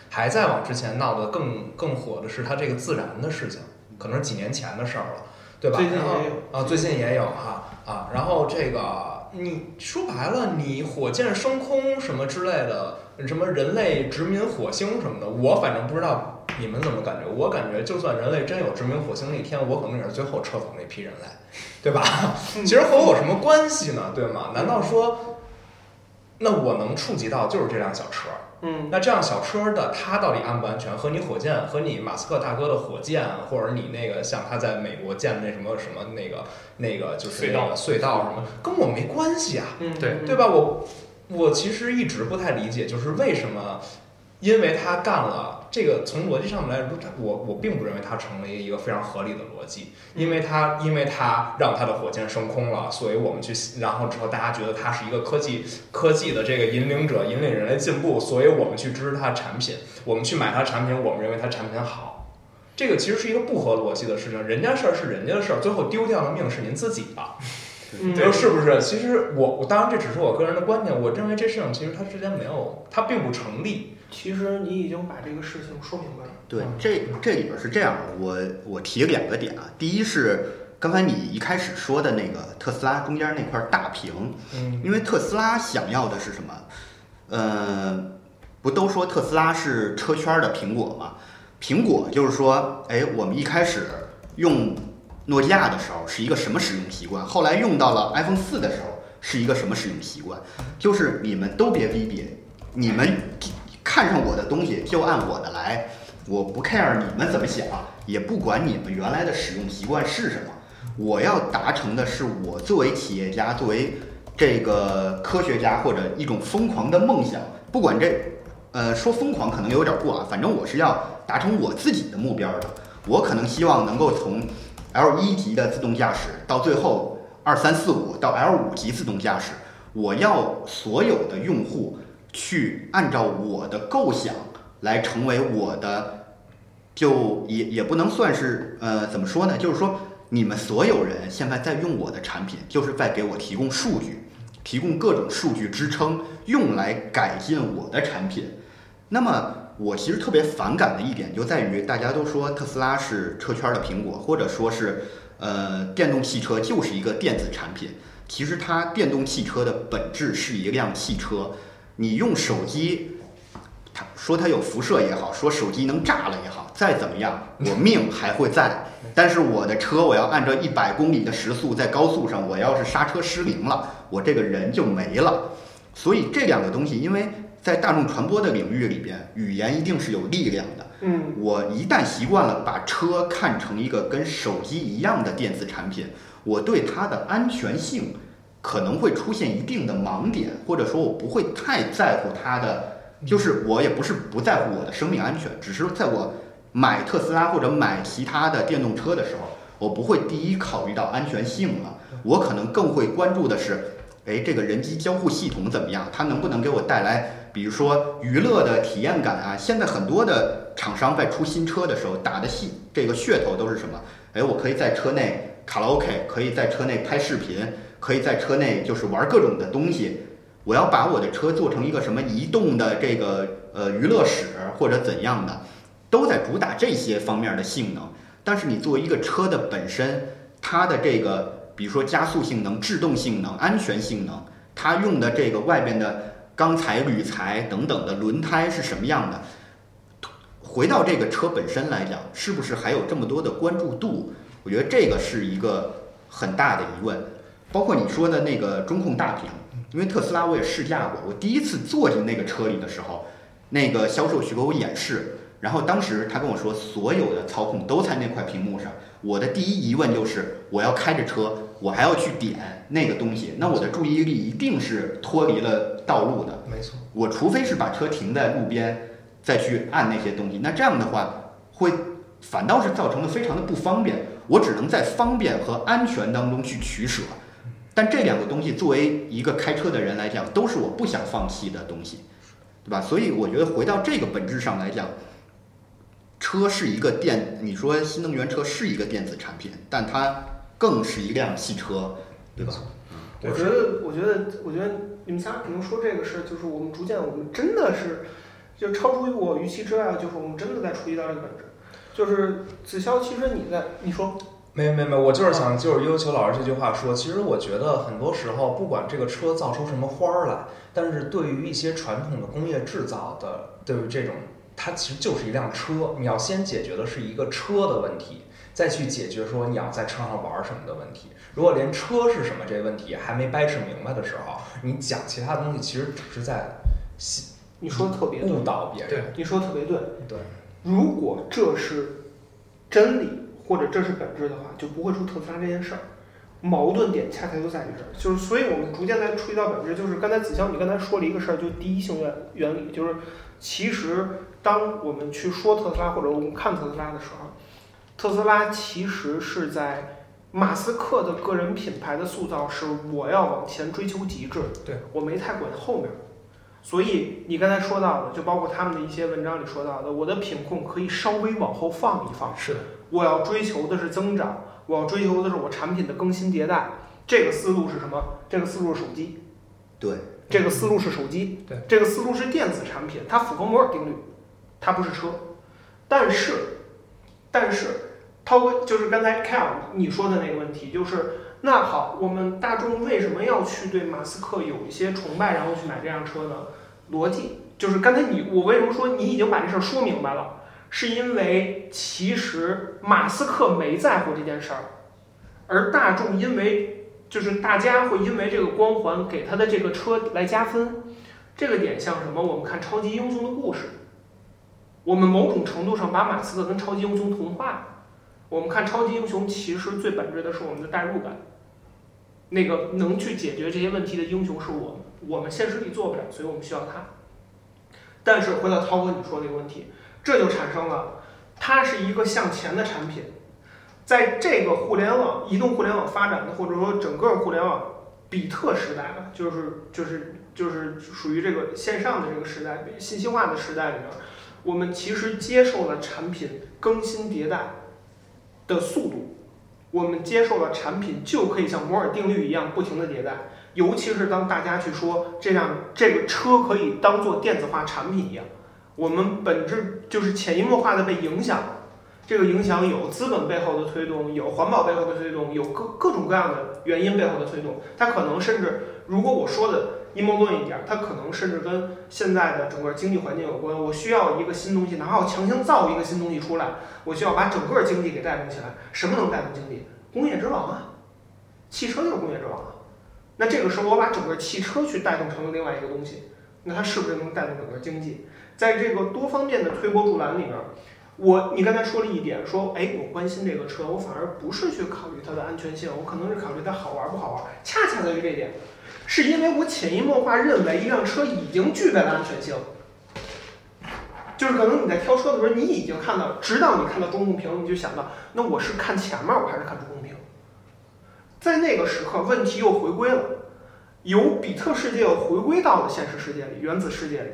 还在往之前闹得更更火的是它这个自燃的事情，可能是几年前的事儿了，对吧？最近也有啊，最近也有哈啊，然后这个你说白了，你火箭升空什么之类的，什么人类殖民火星什么的，我反正不知道你们怎么感觉。我感觉，就算人类真有殖民火星那天，我可能也是最后撤走那批人类，对吧？其实和我有什么关系呢？对吗？难道说，那我能触及到就是这辆小车？嗯那这样小车的它到底安不安全？和你火箭和你马斯克大哥的火箭，或者你那个像他在美国建的那什么什么那个那个就是那个隧道什么，跟我没关系啊，嗯，对对吧？我我其实一直不太理解，就是为什么，因为他干了这个，从逻辑上面来说，他我我并不认为它成为一个非常合理的逻辑，因为它因为它让他的火箭升空了，所以我们去，然后之后大家觉得它是一个科技科技的这个引领者，引领人类进步，所以我们去支持它的产品，我们去买他产品，我们认为它产品好。这个其实是一个不合逻辑的事情，人家事儿是人家的事儿，最后丢掉的命是您自己的。嗯对，是不是？其实我我当然这只是我个人的观点，我认为这事情其实它之间没有，它并不成立。其实你已经把这个事情说明白了。对，这这里边是这样的，我我提两个点啊。第一是刚才你一开始说的那个特斯拉中间那块大屏，嗯因为特斯拉想要的是什么？呃，不都说特斯拉是车圈的苹果吗？苹果就是说，哎，我们一开始用诺基亚的时候是一个什么使用习惯，后来用到了 iPhone 四的时候是一个什么使用习惯？就是你们都别逼逼，你们看上我的东西就按我的来，我不 care 你们怎么想，也不管你们原来的使用习惯是什么。我要达成的是我作为企业家，作为这个科学家或者一种疯狂的梦想，不管这，呃，说疯狂可能有点过啊，反正我是要达成我自己的目标的。我可能希望能够从 L 一级的自动驾驶到最后二三四五到 L 五级自动驾驶，我要所有的用户去按照我的构想来成为我的，就也也不能算是呃怎么说呢？就是说你们所有人现在在用我的产品，就是在给我提供数据，提供各种数据支撑，用来改进我的产品。那么我其实特别反感的一点就在于，大家都说特斯拉是车圈的苹果，或者说是呃电动汽车就是一个电子产品。其实它电动汽车的本质是一辆汽车，你用手机，它说它有辐射也好，说手机能炸了也好，再怎么样，我命还会在。但是我的车，我要按照一百公里的时速在高速上，我要是刹车失灵了，我这个人就没了。所以这两个东西，因为在大众传播的领域里边，语言一定是有力量的。嗯我一旦习惯了把车看成一个跟手机一样的电子产品，我对它的安全性可能会出现一定的盲点，或者说我不会太在乎它的，就是我也不是不在乎我的生命安全，只是在我买特斯拉或者买其他的电动车的时候，我不会第一考虑到安全性了，我可能更会关注的是，哎，这个人机交互系统怎么样？它能不能给我带来，比如说娱乐的体验感啊？现在很多的厂商在出新车的时候打的戏，这个噱头都是什么？哎，我可以在车内卡拉 OK，可以在车内拍视频，可以在车内就是玩各种的东西。我要把我的车做成一个什么移动的这个呃娱乐室或者怎样的，都在主打这些方面的性能。但是你作为一个车的本身，它的这个比如说加速性能、制动性能、安全性能，它用的这个外边的钢材、铝材等等的轮胎是什么样的？回到这个车本身来讲，是不是还有这么多的关注度？我觉得这个是一个很大的疑问。包括你说的那个中控大屏，因为特斯拉我也试驾过，我第一次坐进那个车里的时候，那个销售去给我演示，然后当时他跟我说所有的操控都在那块屏幕上。我的第一疑问就是，我要开着车，我还要去点那个东西，那我的注意力一定是脱离了道路的。没错，我除非是把车停在路边，再去按那些东西，那这样的话会反倒是造成了非常的不方便。我只能在方便和安全当中去取舍，但这两个东西作为一个开车的人来讲，都是我不想放弃的东西，对吧？所以我觉得回到这个本质上来讲，车是一个电，你说新能源车是一个电子产品，但它更是一辆汽车，对吧？我觉得，我觉得，我觉得你们仨可能说这个事儿，就是我们逐渐，我们真的是，就超出于我预期之外，就是我们真的在触及到这个本质。就是子骁，其实你在你说，没没没，我就是想就是悠球老师这句话说，其实我觉得很多时候，不管这个车造出什么花儿来，但是对于一些传统的工业制造的，对于这种，它其实就是一辆车，你要先解决的是一个车的问题，再去解决说你要在车上玩什么的问题。如果连车是什么这个问题还没掰扯明白的时候，你讲其他东西其实只是在你说的特别对，误导别人。你说的特别对。对，如果这是真理或者这是本质的话，就不会出特斯拉这件事儿。矛盾点恰恰就在于这儿，就是所以我们逐渐在触及到本质，就是刚才子潇你刚才说了一个事儿，就第一性原原理，就是其实当我们去说特斯拉或者我们看特斯拉的时候，特斯拉其实是在马斯克的个人品牌的塑造是我要往前追求极致，对我没太管后面。所以你刚才说到的，就包括他们的一些文章里说到的，我的品控可以稍微往后放一放，是的，我要追求的是增长，我要追求的是我产品的更新迭代。这个思路是什么？这个思路是手机，对，这个思路是手机，对，这个思路是电子产品，它符合摩尔定律，它不是车。但是，但是，涛哥就是刚才 Cal 你说的那个问题，就是那好，我们大众为什么要去对马斯克有一些崇拜，然后去买这辆车呢？逻辑就是刚才你我为什么说你已经把这事儿说明白了，是因为其实马斯克没在乎这件事儿，而大众因为就是大家会因为这个光环给他的这个车来加分，这个点像什么？我们看超级英雄的故事，我们某种程度上把马斯克跟超级英雄同化。我们看超级英雄，其实最本质的是我们的代入感。那个能去解决这些问题的英雄是我们，我们现实里做不了，所以我们需要他。但是回到涛哥你说那个问题，这就产生了，它是一个向前的产品，在这个互联网、移动互联网发展的，或者说整个互联网比特时代吧，就是就是就是属于这个线上的这个时代、信息化的时代里面，我们其实接受了产品更新迭代的速度。我们接受了产品就可以像摩尔定律一样不停的迭代，尤其是当大家去说这辆这个车可以当做电子化产品一样，我们本质就是潜移默化的被影响了。这个影响有资本背后的推动，有环保背后的推动，有各各种各样的原因背后的推动。它可能甚至，如果我说的阴谋论一点，它可能甚至跟现在的整个经济环境有关。我需要一个新东西，哪怕我强行造一个新东西出来，我需要把整个经济给带动起来。什么能带动经济？工业之王啊，汽车就是工业之王啊。那这个时候我把整个汽车去带动成了另外一个东西，那它是不是能带动整个经济？在这个多方面的推波助澜里面，我你刚才说了一点，说哎，我关心这个车，我反而不是去考虑它的安全性，我可能是考虑它好玩不好玩。恰恰在于这一点，是因为我潜移默化认为一辆车已经具备了安全性。就是可能你在挑车的时候，你已经看到，直到你看到中控屏，你就想到，那我是看前面，我还是看中控屏？在那个时刻，问题又回归了，由比特世界又回归到了现实世界里，原子世界里。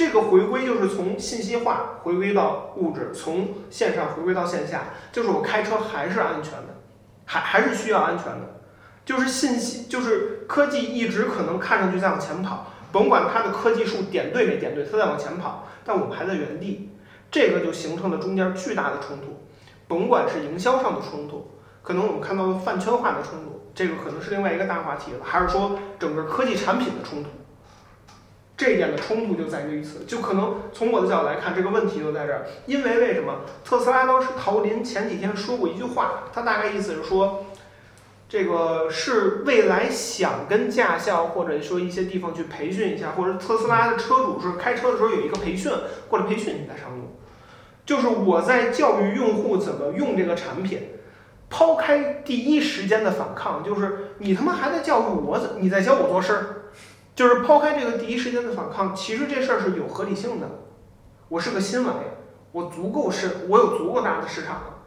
这个回归就是从信息化回归到物质，从线上回归到线下，就是我开车还是安全的，还还是需要安全的，就是信息，就是科技一直可能看上去在往前跑，甭管它的科技树点对没点对，它在往前跑，但我们还在原地，这个就形成了中间巨大的冲突。甭管是营销上的冲突，可能我们看到的饭圈化的冲突，这个可能是另外一个大话题了，还是说整个科技产品的冲突？这一点的冲突就在于此，就可能从我的角度来看，这个问题就在这儿。因为为什么特斯拉当时陶林前几天说过一句话，他大概意思是说，这个是未来想跟驾校或者说一些地方去培训一下，或者特斯拉的车主是开车的时候有一个培训，过来培训你再上路。就是我在教育用户怎么用这个产品，抛开第一时间的反抗，就是你他妈还在教育我怎，你在教我做事儿。就是抛开这个第一时间的反抗，其实这事儿是有合理性的。我是个新玩意儿，我足够是，我有足够大的市场了。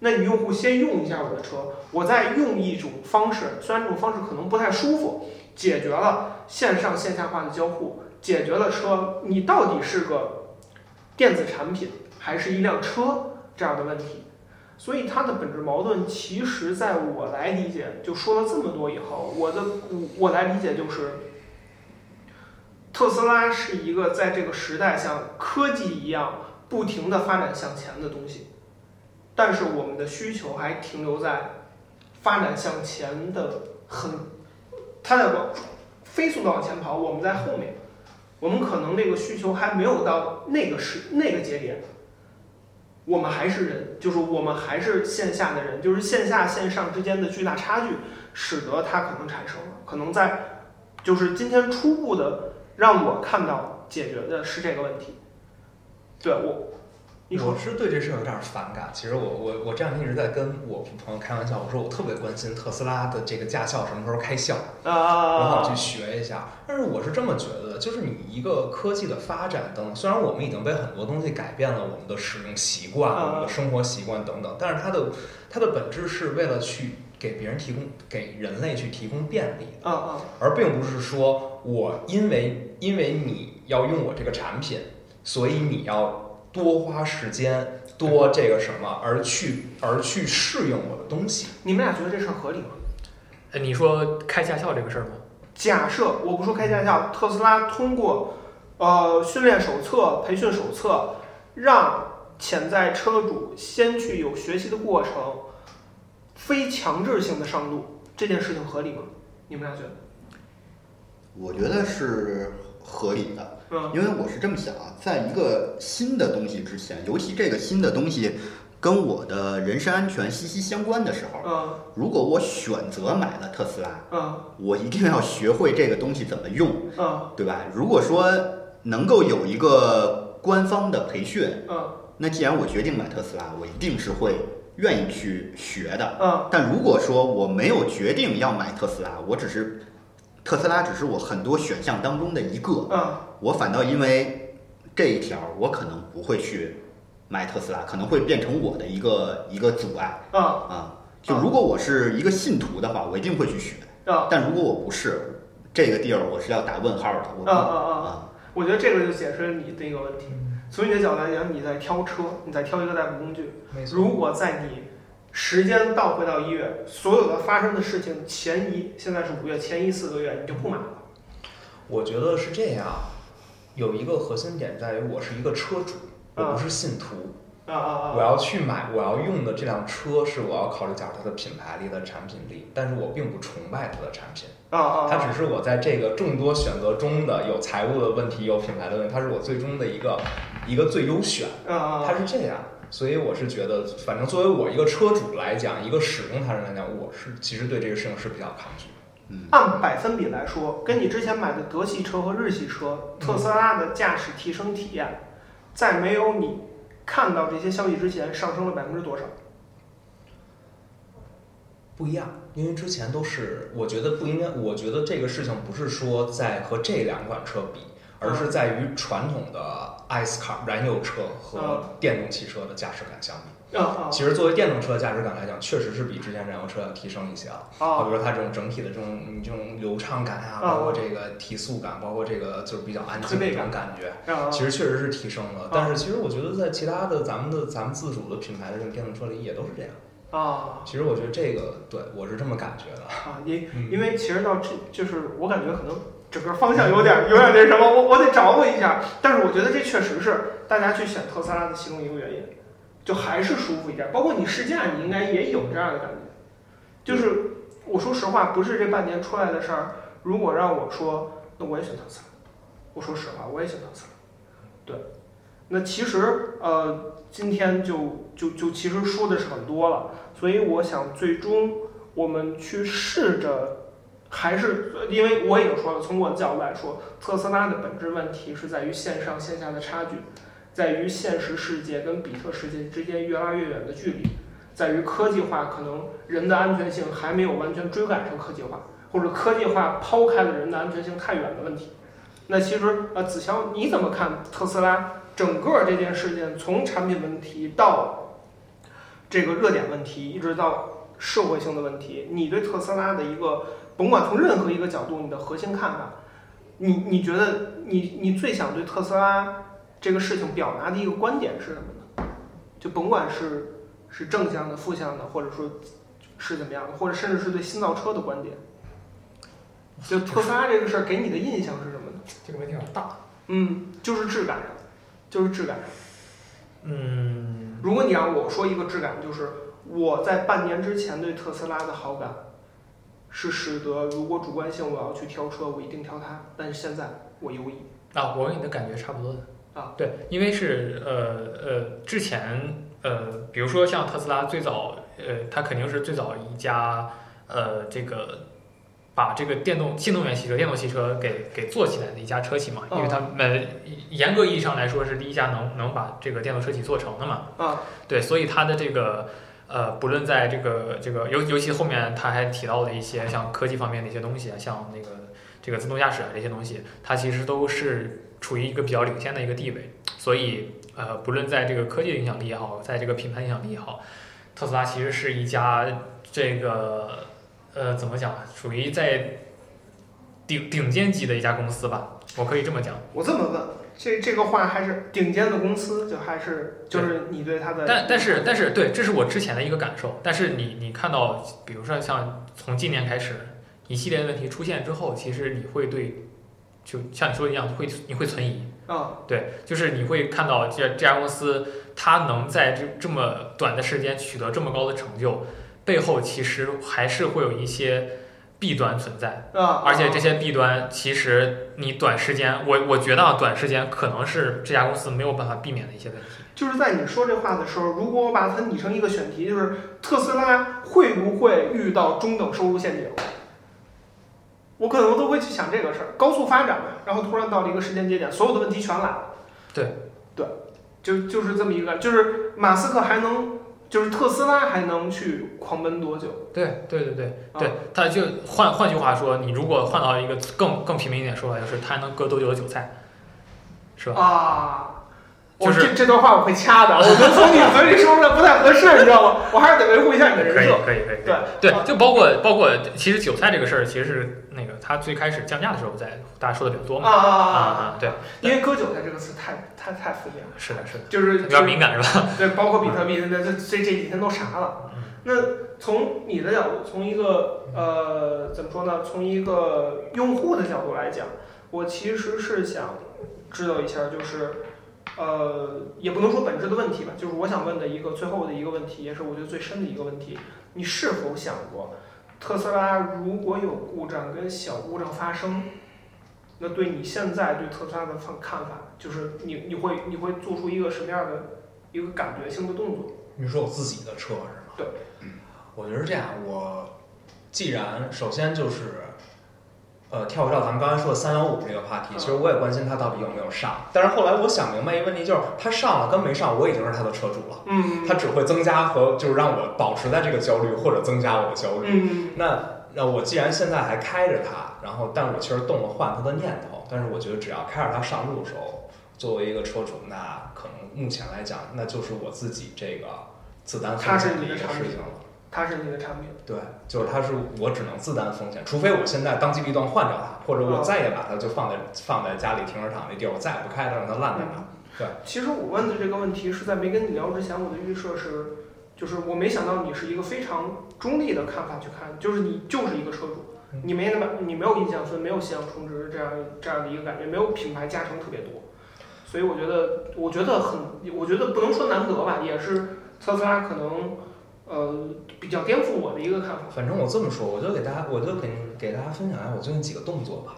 那你用户先用一下我的车，我再用一种方式，虽然这种方式可能不太舒服，解决了线上线下化的交互，解决了车你到底是个电子产品还是一辆车这样的问题。所以它的本质矛盾，其实在我来理解，就说了这么多以后，我的我来理解就是。特斯拉是一个在这个时代像科技一样不停的发展向前的东西，但是我们的需求还停留在发展向前的很，它在往飞速的往前跑，我们在后面，我们可能那个需求还没有到那个时那个节点，我们还是人，就是我们还是线下的人，就是线下线上之间的巨大差距，使得它可能产生了，可能在就是今天初步的。让我看到解决的是这个问题，对我，我是对这事儿有点反感。其实我我我这两天一直在跟我朋友开玩笑，我说我特别关心特斯拉的这个驾校什么时候开校，啊我好去学一下。但是我是这么觉得的，就是你一个科技的发展等，虽然我们已经被很多东西改变了我们的使用习惯、我们的生活习惯等等，但是它的它的本质是为了去。给别人提供，给人类去提供便利，啊啊，而并不是说我因为因为你要用我这个产品，所以你要多花时间多这个什么而去而去适应我的东西。你们俩觉得这事儿合理吗？哎，你说开驾校这个事儿吗？假设我不说开驾校，特斯拉通过呃训练手册、培训手册，让潜在车主先去有学习的过程。非强制性的上路这件事情合理吗？你们俩觉得？我觉得是合理的，嗯，因为我是这么想啊，在一个新的东西之前，尤其这个新的东西跟我的人身安全息息相关的时候，嗯，如果我选择买了特斯拉，嗯，我一定要学会这个东西怎么用，嗯，对吧？如果说能够有一个官方的培训，嗯，那既然我决定买特斯拉，我一定是会。愿意去学的，嗯，但如果说我没有决定要买特斯拉，我只是特斯拉只是我很多选项当中的一个，嗯，我反倒因为这一条，我可能不会去买特斯拉，可能会变成我的一个一个阻碍，啊啊，就如果我是一个信徒的话，我一定会去学，啊，但如果我不是这个地儿，我是要打问号的，我啊啊啊，我觉得这个就解释了你的一个问题。从你的角度来讲，你在挑车，你在挑一个代步工具。如果在你时间倒回到一月，所有的发生的事情前一，现在是五月前一四个月，你就不买了。我觉得是这样，有一个核心点在于，我是一个车主，我不是信徒。啊啊啊！我要去买，我要用的这辆车是我要考虑讲它的品牌力、的产品力，但是我并不崇拜它的产品。啊啊！它只是我在这个众多选择中的有财务的问题、有品牌的问题，它是我最终的一个一个最优选。啊啊！它是这样，所以我是觉得，反正作为我一个车主来讲，一个使用它人来讲，我是其实对这个事情是比较抗拒。嗯。按百分比来说，跟你之前买的德系车和日系车，特斯拉的驾驶提升体验，在没有你。看到这些消息之前，上升了百分之多少？不一样，因为之前都是，我觉得不应该。我觉得这个事情不是说在和这两款车比，而是在于传统的 ICE 卡燃油车和电动汽车的驾驶感相比。其实作为电动车的驾驶感来讲，确实是比之前燃油车要提升一些了。啊，比如说它这种整体的这种你这种流畅感啊，包括这个提速感，包括这个就是比较安静的这种感觉，其实确实是提升了。但是其实我觉得在其他的咱们的咱们自主的品牌的这种电动车里也都是这样。啊，其实我觉得这个对我是这么感觉的。啊，因因为其实到这就是我感觉可能整个方向有点有点那什么，我我得掌握一下。但是我觉得这确实是大家去选特斯拉的其中一个原因。就还是舒服一点。包括你试驾，你应该也有这样的感觉。就是我说实话，不是这半年出来的事儿。如果让我说，那我也选特斯拉。我说实话，我也选特斯拉。对，那其实呃，今天就就就其实说的是很多了，所以我想最终我们去试着，还是因为我已经说了，从我的角度来说，特斯拉的本质问题是在于线上线下的差距，在于现实世界跟比特世界之间越拉越远的距离，在于科技化可能人的安全性还没有完全追赶上科技化，或者科技化抛开了人的安全性太远的问题。那其实呃，子乔你怎么看特斯拉整个这件事件，从产品问题到这个热点问题，一直到社会性的问题，你对特斯拉的一个，甭管从任何一个角度，你的核心看法，你你觉得你你最想对特斯拉这个事情表达的一个观点是什么呢？就甭管是是正向的、负向的，或者说是怎么样的，或者甚至是对新造车的观点，就特斯拉这个事儿给你的印象是什么呢？这个问题有点大。嗯，就是质感上，就是质感上。嗯，如果你让我说一个质感，就是我在半年之前对特斯拉的好感，是使得如果主观性我要去挑车，我一定挑它。但是现在我犹豫。啊，我跟你的感觉差不多的啊。对，因为是呃呃，之前呃，比如说像特斯拉最早呃，它肯定是最早一家呃这个。把这个电动新能源汽车、电动汽车给给做起来的一家车企嘛，因为他们严格意义上来说是第一家能能把这个电动车企做成的嘛。啊，对，所以它的这个呃，不论在这个这个尤尤其后面他还提到的一些像科技方面的一些东西啊，像那个这个自动驾驶啊这些东西，它其实都是处于一个比较领先的一个地位。所以呃，不论在这个科技影响力也好，在这个品牌影响力也好，特斯拉其实是一家这个。呃，怎么讲？属于在顶顶尖级的一家公司吧，我可以这么讲。我这么问，这这个话还是顶尖的公司，就还是就是你对它的。但但是但是对，这是我之前的一个感受。但是你你看到，比如说像从今年开始，一系列问题出现之后，其实你会对，就像你说的一样，会你会存疑。啊。对，就是你会看到这这家公司，它能在这这么短的时间取得这么高的成就。背后其实还是会有一些弊端存在，啊，而且这些弊端其实你短时间，我我觉得啊，短时间可能是这家公司没有办法避免的一些问题。就是在你说这话的时候，如果我把它拟成一个选题，就是特斯拉会不会遇到中等收入陷阱？我可能都会去想这个事儿。高速发展嘛，然后突然到了一个时间节点，所有的问题全来了。对，对，就就是这么一个，就是马斯克还能。就是特斯拉还能去狂奔多久？对对对对对，他就换换句话说，你如果换到一个更更平民一点说法，就是它还能割多久的韭菜，是吧？啊，就是这这段话我会掐的，我觉得从你嘴里说出来不太合适，你知道吗？我还是得维护一下你的人设。可以可以可以。对对，就包括包括，其实韭菜这个事儿，其实是那个他最开始降价的时候，在大家说的比较多嘛。啊啊啊！对，因为割韭菜这个词太。太太负面了，是的，是的，就是比较敏感，是吧？对，包括比特币，那这这这几天都啥了？那从你的角度，从一个呃怎么说呢？从一个用户的角度来讲，我其实是想知道一下，就是呃，也不能说本质的问题吧，就是我想问的一个最后的一个问题，也是我觉得最深的一个问题：你是否想过，特斯拉如果有故障跟小故障发生？那对你现在对特斯拉的看看法，就是你你会你会做出一个什么样的一个感觉性的动作？你说我自己的车是吗？对，我觉得是这样，我既然首先就是，呃，跳回到咱们刚才说的三幺五这个话题，其实我也关心它到底有没有上。但是后来我想明白一个问题，就是它上了跟没上，我已经是它的车主了。嗯，它只会增加和就是让我保持在这个焦虑，或者增加我的焦虑。嗯，那。那我既然现在还开着它，然后，但我其实动了换它的念头。但是我觉得只要开着它上路的时候，作为一个车主，那可能目前来讲，那就是我自己这个自担风险的一个事情了。它是你的产品。对，就是它是我只能自担风险，除非我现在当机立断换掉它，或者我再也把它就放在放在家里停车场那地儿，我再也不开它，让它烂在那。对。其实我问的这个问题是在没跟你聊之前，我的预设是。就是我没想到你是一个非常中立的看法去看，就是你就是一个车主，你没那么你没有印象分，没有信仰充值这样这样的一个感觉，没有品牌加成特别多，所以我觉得，我觉得很，我觉得不能说难得吧，也是特斯拉可能呃比较颠覆我的一个看法。反正我这么说，我就给大家，我就给给大家分享一下我最近几个动作吧。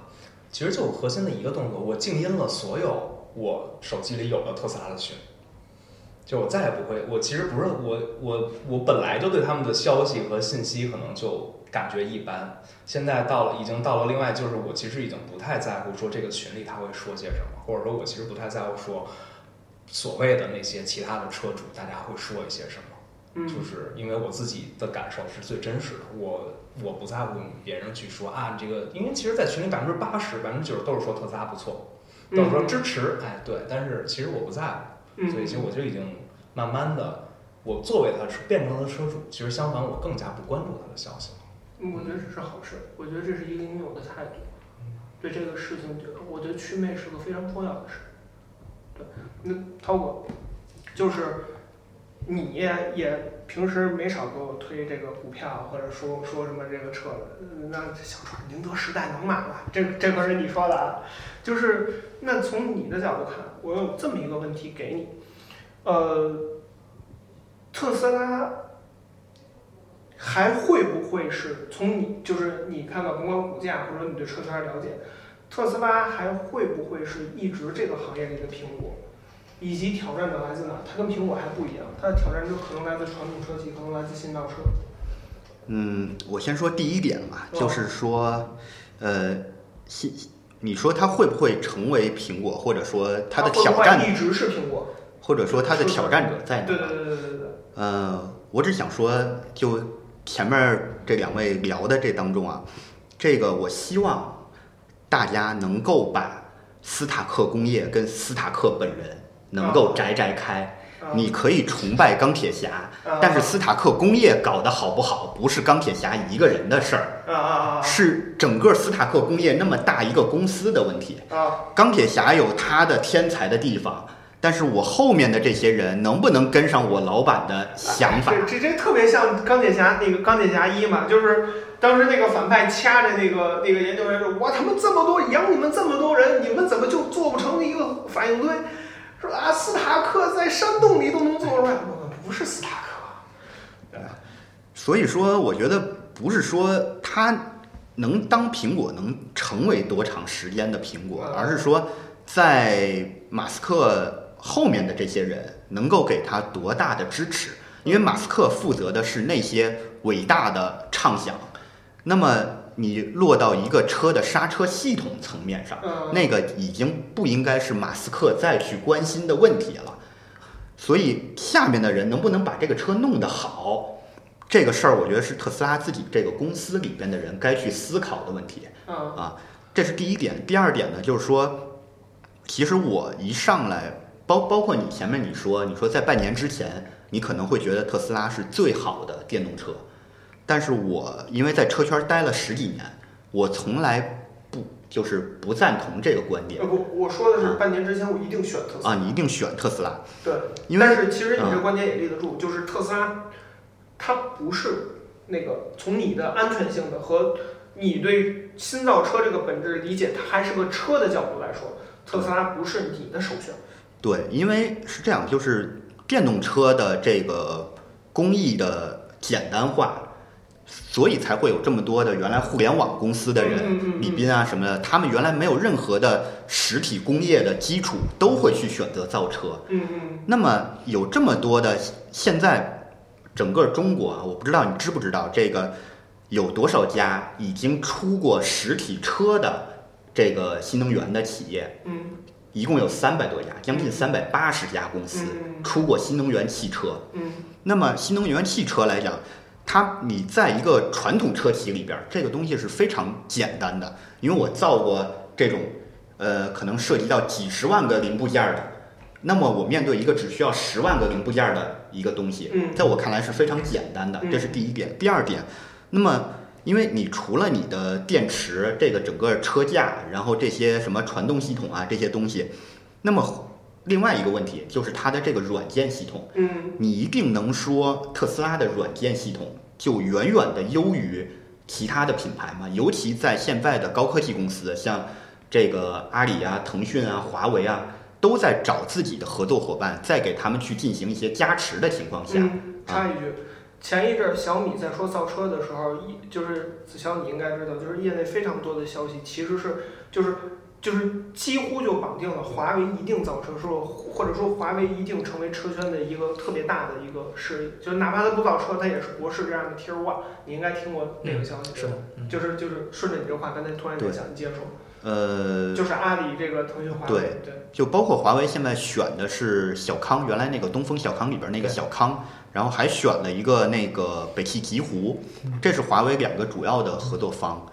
其实就核心的一个动作，我静音了所有我手机里有的特斯拉的群，就我再也不会。我其实不是我我我本来就对他们的消息和信息可能就感觉一般，现在到了已经到了另外就是我其实已经不太在乎说这个群里他会说些什么，或者说我其实不太在乎说所谓的那些其他的车主大家会说一些什么。嗯，就是因为我自己的感受是最真实的，我我不在乎别人去说啊，这个，因为其实，在群里百分之八十、百分之九十都是说特斯拉不错，都是说支持，哎，对，但是其实我不在乎，嗯，所以其实我就已经慢慢的，我作为他变成了车主，其实相反，我更加不关注他的消息了。嗯，我觉得这是好事，我觉得这是一个应有的态度。对这个事情，我觉得祛魅是个非常重要的事。对，那涛哥，就是。你也平时没少给我推这个股票，或者说说什么这个车，那小川宁德时代能买吗？这这可是你说的啊。就是那从你的角度看，我有这么一个问题给你，呃，特斯拉还会不会是从你就是你看到甭管股价或者你对车圈了解，特斯拉还会不会是一直这个行业里的苹果？以及挑战者来自哪？它跟苹果还不一样，它的挑战者可能来自传统车企，可能来自新造车。嗯，我先说第一点吧，就是说，呃，新，你说它会不会成为苹果，或者说它的挑战一直是苹果，或者说它的挑战者在哪？对对对对对对。呃，我只想说，就前面这两位聊的这当中啊，这个我希望大家能够把斯塔克工业跟斯塔克本人。能够摘摘开，你可以崇拜钢铁侠，但是斯塔克工业搞得好不好，不是钢铁侠一个人的事儿，是整个斯塔克工业那么大一个公司的问题。钢铁侠有他的天才的地方，但是我后面的这些人能不能跟上我老板的想法？这这特别像钢铁侠那个钢铁侠一嘛，就是当时那个反派掐着那个那个研究员说：“我他妈这么多养你们这么多人，你们怎么就做不成一个反应堆？”说啊，斯塔克在山洞里都能做出来，我不是斯塔克。所以说，我觉得不是说他能当苹果能成为多长时间的苹果，而是说在马斯克后面的这些人能够给他多大的支持，因为马斯克负责的是那些伟大的畅想，那么。你落到一个车的刹车系统层面上，那个已经不应该是马斯克再去关心的问题了。所以下面的人能不能把这个车弄得好，这个事儿，我觉得是特斯拉自己这个公司里边的人该去思考的问题。啊，这是第一点。第二点呢，就是说，其实我一上来，包包括你前面你说，你说在半年之前，你可能会觉得特斯拉是最好的电动车。但是我因为在车圈待了十几年，我从来不就是不赞同这个观点。呃不，我说的是半年之前我一定选特斯拉。啊，你一定选特斯拉。对，因为但是其实你这观点也立得住，就是特斯拉，它不是那个从你的安全性的和你对新造车这个本质理解，它还是个车的角度来说，特斯拉不是你的首选。对，因为是这样，就是电动车的这个工艺的简单化。所以才会有这么多的原来互联网公司的人，李斌啊什么的，他们原来没有任何的实体工业的基础，都会去选择造车。嗯嗯。那么有这么多的，现在整个中国啊，我不知道你知不知道这个有多少家已经出过实体车的这个新能源的企业？嗯。一共有三百多家，将近三百八十家公司出过新能源汽车。嗯。那么新能源汽车来讲。它，你在一个传统车企里边，这个东西是非常简单的，因为我造过这种，呃，可能涉及到几十万个零部件的，那么我面对一个只需要十万个零部件的一个东西，在我看来是非常简单的，这是第一点。第二点，那么因为你除了你的电池，这个整个车架，然后这些什么传动系统啊这些东西，那么。另外一个问题就是它的这个软件系统，嗯，你一定能说特斯拉的软件系统就远远的优于其他的品牌吗？尤其在现在的高科技公司，像这个阿里啊、腾讯啊、华为啊，都在找自己的合作伙伴，在给他们去进行一些加持的情况下，嗯，插一句，前一阵儿小米在说造车的时候，一就是子骁你应该知道，就是业内非常多的消息其实是就是就是几乎就绑定了华为一定造车，说或者说华为一定成为车圈的一个特别大的一个势力，就是哪怕它不造车，它也是博士这样的 Tier One，你应该听过那个消息，是的，嗯？就是就是顺着你这话，刚才突然就想接着说，呃，就是阿里这个腾讯华为，对对，就包括华为现在选的是小康，原来那个东风小康里边那个小康，然后还选了一个那个北汽极狐，这是华为两个主要的合作方。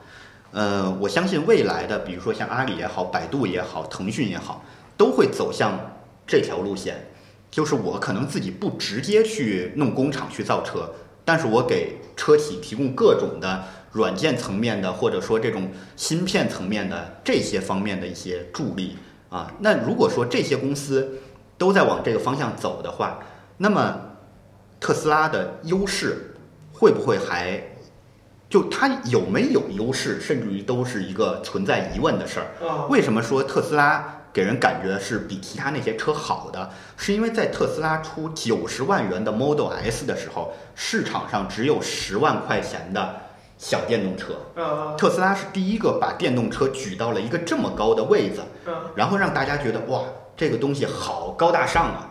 呃，我相信未来的，比如说像阿里也好，百度也好，腾讯也好，都会走向这条路线。就是我可能自己不直接去弄工厂去造车，但是我给车企提供各种的软件层面的，或者说这种芯片层面的这些方面的一些助力啊。那如果说这些公司都在往这个方向走的话，那么特斯拉的优势会不会还就它有没有优势，甚至于都是一个存在疑问的事儿。啊，为什么说特斯拉给人感觉是比其他那些车好的？是因为在特斯拉出九十万元的 Model S 的时候，市场上只有十万块钱的小电动车。啊特斯拉是第一个把电动车举到了一个这么高的位子，啊然后让大家觉得哇，这个东西好高大上啊，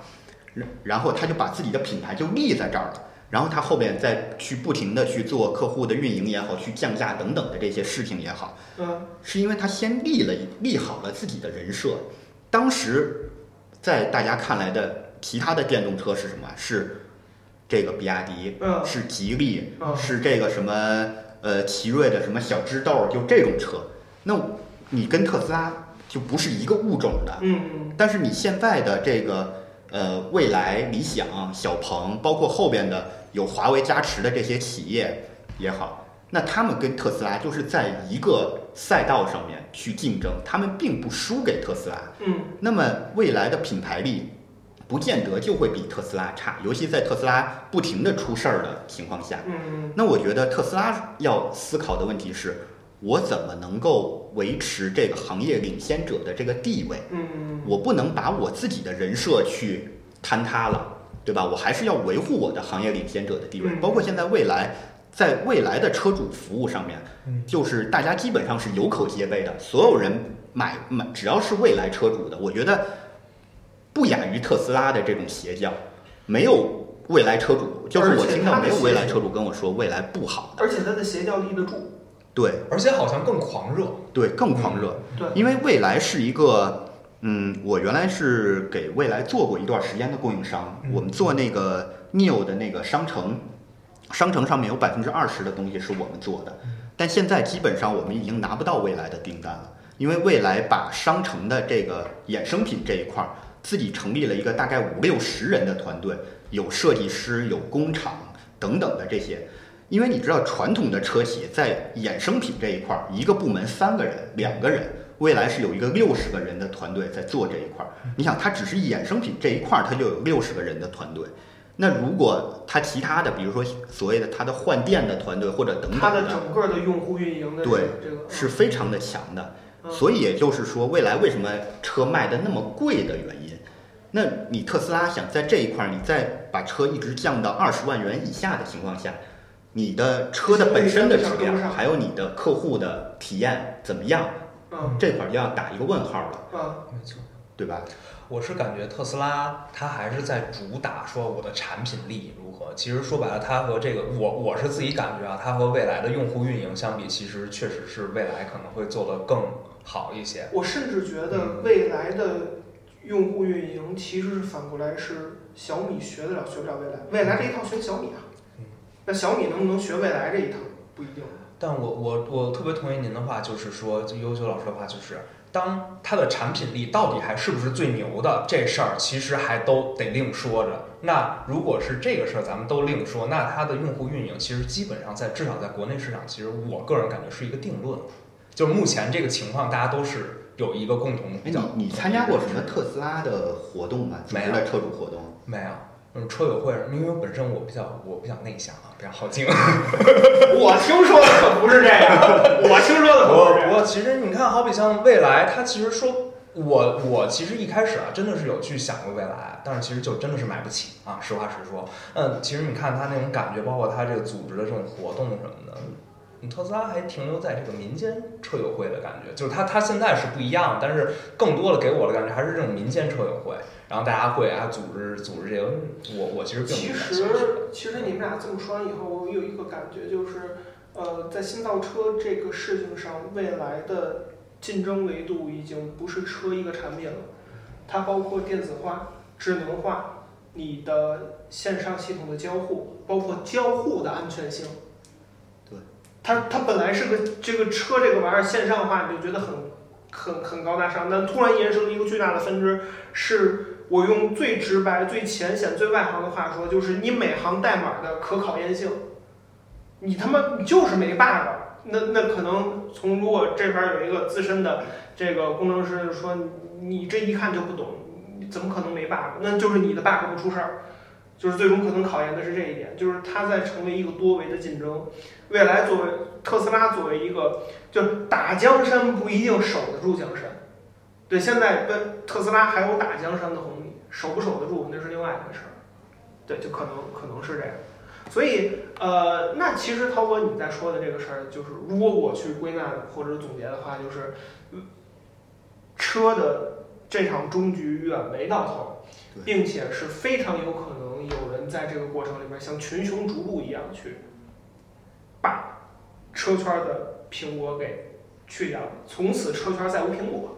然然后他就把自己的品牌就立在这儿了。然后他后边再去不停的去做客户的运营也好，去降价等等的这些事情也好，嗯是因为他先立了立好了自己的人设。当时在大家看来的其他的电动车是什么？是这个比亚迪，嗯是吉利，嗯是这个什么呃奇瑞的什么小智豆，就这种车。那你跟特斯拉就不是一个物种的。嗯但是你现在的这个呃未来、理想、小鹏，包括后边的有华为加持的这些企业也好，那他们跟特斯拉就是在一个赛道上面去竞争，他们并不输给特斯拉。嗯那么未来的品牌力不见得就会比特斯拉差，尤其在特斯拉不停的出事儿的情况下。嗯那我觉得特斯拉要思考的问题是，我怎么能够维持这个行业领先者的这个地位？嗯我不能把我自己的人设去坍塌了，对吧？我还是要维护我的行业领先者的地位。嗯包括现在未来，在未来的车主服务上面，就是大家基本上是有口皆碑的，所有人买买只要是未来车主的，我觉得不亚于特斯拉的这种邪教，没有未来车主，就是我听到没有未来车主跟我说未来不好的，而且它的邪教立得住，对而且好像更狂热。对，更狂热。对，因为未来是一个，嗯，我原来是给未来做过一段时间的供应商，嗯我们做那个 Neo 的那个商城，商城上面有百分之二十的东西是我们做的，但现在基本上我们已经拿不到未来的订单了，因为未来把商城的这个衍生品这一块儿自己成立了一个大概五六十人的团队，有设计师，有工厂等等的这些。因为你知道，传统的车企在衍生品这一块儿，一个部门三个人、两个人，未来是有一个六十个人的团队在做这一块儿。你想，它只是衍生品这一块儿，它就有六十个人的团队。那如果它其他的，比如说所谓的它的换电的团队或者等等它的整个的用户运营的对这个是非常的强的。嗯所以也就是说，未来为什么车卖的那么贵的原因，那你特斯拉想在这一块儿，你再把车一直降到二十万元以下的情况下，你的车的本身的质量，还有你的客户的体验怎么样，嗯这块儿就要打一个问号了，嗯没错。对吧？我是感觉特斯拉它还是在主打说我的产品力如何。其实说白了，它和这个我我是自己感觉啊，它和未来的用户运营相比，其实确实是未来可能会做得更好一些。我甚至觉嗯得未来的用户运营其实是反过来是小米学得了学不了未来，未来这一套学小米啊嗯，那小米能不能学未来这一套不一定。但我我我特别同意您的话，就是说，就优秀老师的话，就是当他的产品力到底还是不是最牛的这事儿，其实还都得另说着。那如果是这个事儿，咱们都另说，那它的用户运营其实基本上在至少在国内市场，其实我个人感觉是一个定论。就目前这个情况，大家都是有一个共同哎，比较。你你参加过什么特斯拉的活动吗？没有车主活动？没有？嗯，车友会，因为本身我比较我比较内向啊，比较好静。我听说的可不是这样，我听说的可不是这样。其实你看，好比像未来，他其实说我我其实一开始啊，真的是有去想过未来，但是其实就真的是买不起啊，实话实说。嗯，其实你看他那种感觉，包括他这个组织的这种活动什么的，嗯特斯拉还停留在这个民间车友会的感觉，就是它它现在是不一样，但是更多的给我的感觉还是这种民间车友会，然后大家会啊组织组织这个，我我其实并其不感兴趣。实，其实你们俩这么说完以后，我有一个感觉就是，呃，在新造车这个事情上，未来的竞争维度已经不是车一个产品了，它包括电子化、智能化，你的线上系统的交互，包括交互的安全性。它它本来是个这个车这个玩意儿线上化，你就觉得很很很高大上，但突然延伸了一个巨大的分支，是我用最直白、最浅显、最外行的话说，就是你每行代码的可考验性，你他妈你就是没 bug。那那可能从如果这边有一个资深的这个工程师说你你这一看就不懂，你怎么可能没 bug？那就是你的 bug 不出事儿，就是最终可能考验的是这一点，就是它在成为一个多维的竞争。未来作为特斯拉作为一个，就是打江山不一定守得住江山。对，现在跟特斯拉还有打江山的红利，守不守得住那是另外一回事儿。对，就可能可能是这样。所以，呃，那其实涛哥你在说的这个事儿，就是如果我去归纳或者总结的话，就是，嗯车的这场终局远没到头，并且是非常有可能有人在这个过程里面像群雄逐鹿一样去把车圈的苹果给去掉，从此车圈再无苹果。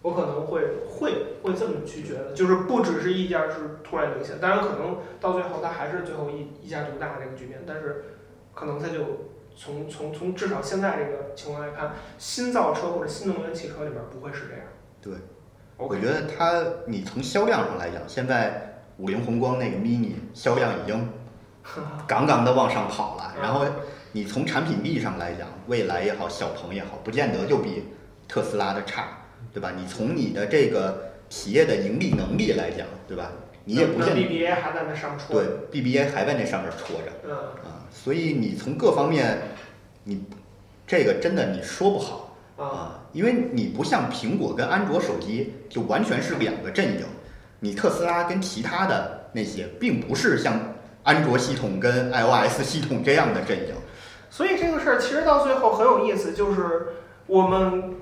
我可能会会会这么去觉得，就是不只是一家是突然领先，当然可能到最后它还是最后一一家独大这个局面，但是可能它就从从从至少现在这个情况来看，新造车或者新能源汽车里边不会是这样。对，我我觉得它，你从销量上来讲，现在五菱宏光那个 mini 销量已经 杠杠的往上跑了。然后你从产品力上来讲，蔚来也好，小鹏也好，不见得就比特斯拉的差，对吧？你从你的这个企业的盈利能力来讲，对吧？你也不那见 BBA 还在那上戳。对 BBA 还在那上面戳着嗯，啊，所以你从各方面，你这个真的你说不好。啊，啊，因为你不像苹果跟安卓手机，就完全是两个阵营。你特斯拉跟其他的那些，并不是像安卓系统跟 iOS 系统这样的阵营。所以这个事儿其实到最后很有意思，就是我们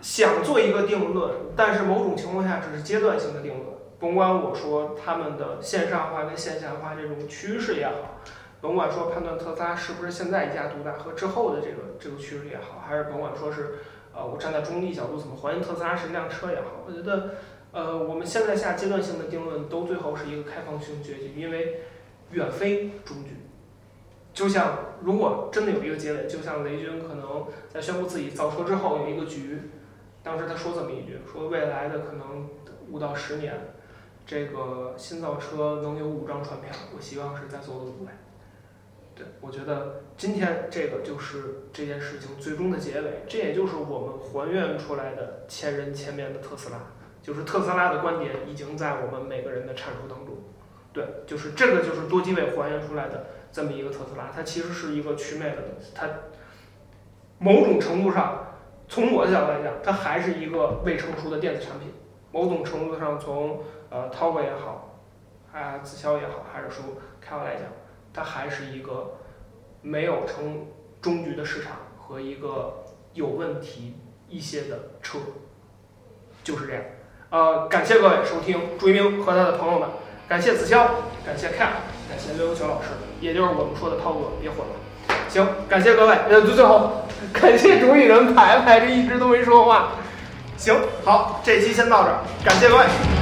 想做一个定论，但是某种情况下只是阶段性的定论。甭管我说他们的线上化跟线下化这种趋势也好，甭管说判断特斯拉是不是现在一家独大和之后的这个这个趋势也好，还是甭管说是呃我站在中立角度怎么还原特斯拉是一辆车也好，我觉得呃我们现在下阶段性的定论都最后是一个开放性决议，因为远非终局。就像如果真的有一个结尾，就像雷军可能在宣布自己造车之后有一个局，当时他说这么一句，说未来的可能五到十年，这个新造车能有五张船票，我希望是在座的五位。对，我觉得今天这个就是这件事情最终的结尾，这也就是我们还原出来的千人千面的特斯拉，就是特斯拉的观点已经在我们每个人的阐述当中。对，就是这个就是多机位还原出来的这么一个特斯拉，它其实是一个曲面的东西，它某种程度上，从我的角度来讲，它还是一个未成熟的电子产品。某种程度上从，呃涛哥也好，啊子潇也好，还是说开发来讲，它还是一个没有成终局的市场和一个有问题一些的车，就是这样。呃，感谢各位收听朱一鸣和他的朋友们。感谢子潇，感谢 Cap，感谢刘球老师，也就是我们说的涛哥，别混了。行，感谢各位。呃，最后感谢主理人排排，这一直都没说话。行，好，这期先到这儿，感谢各位。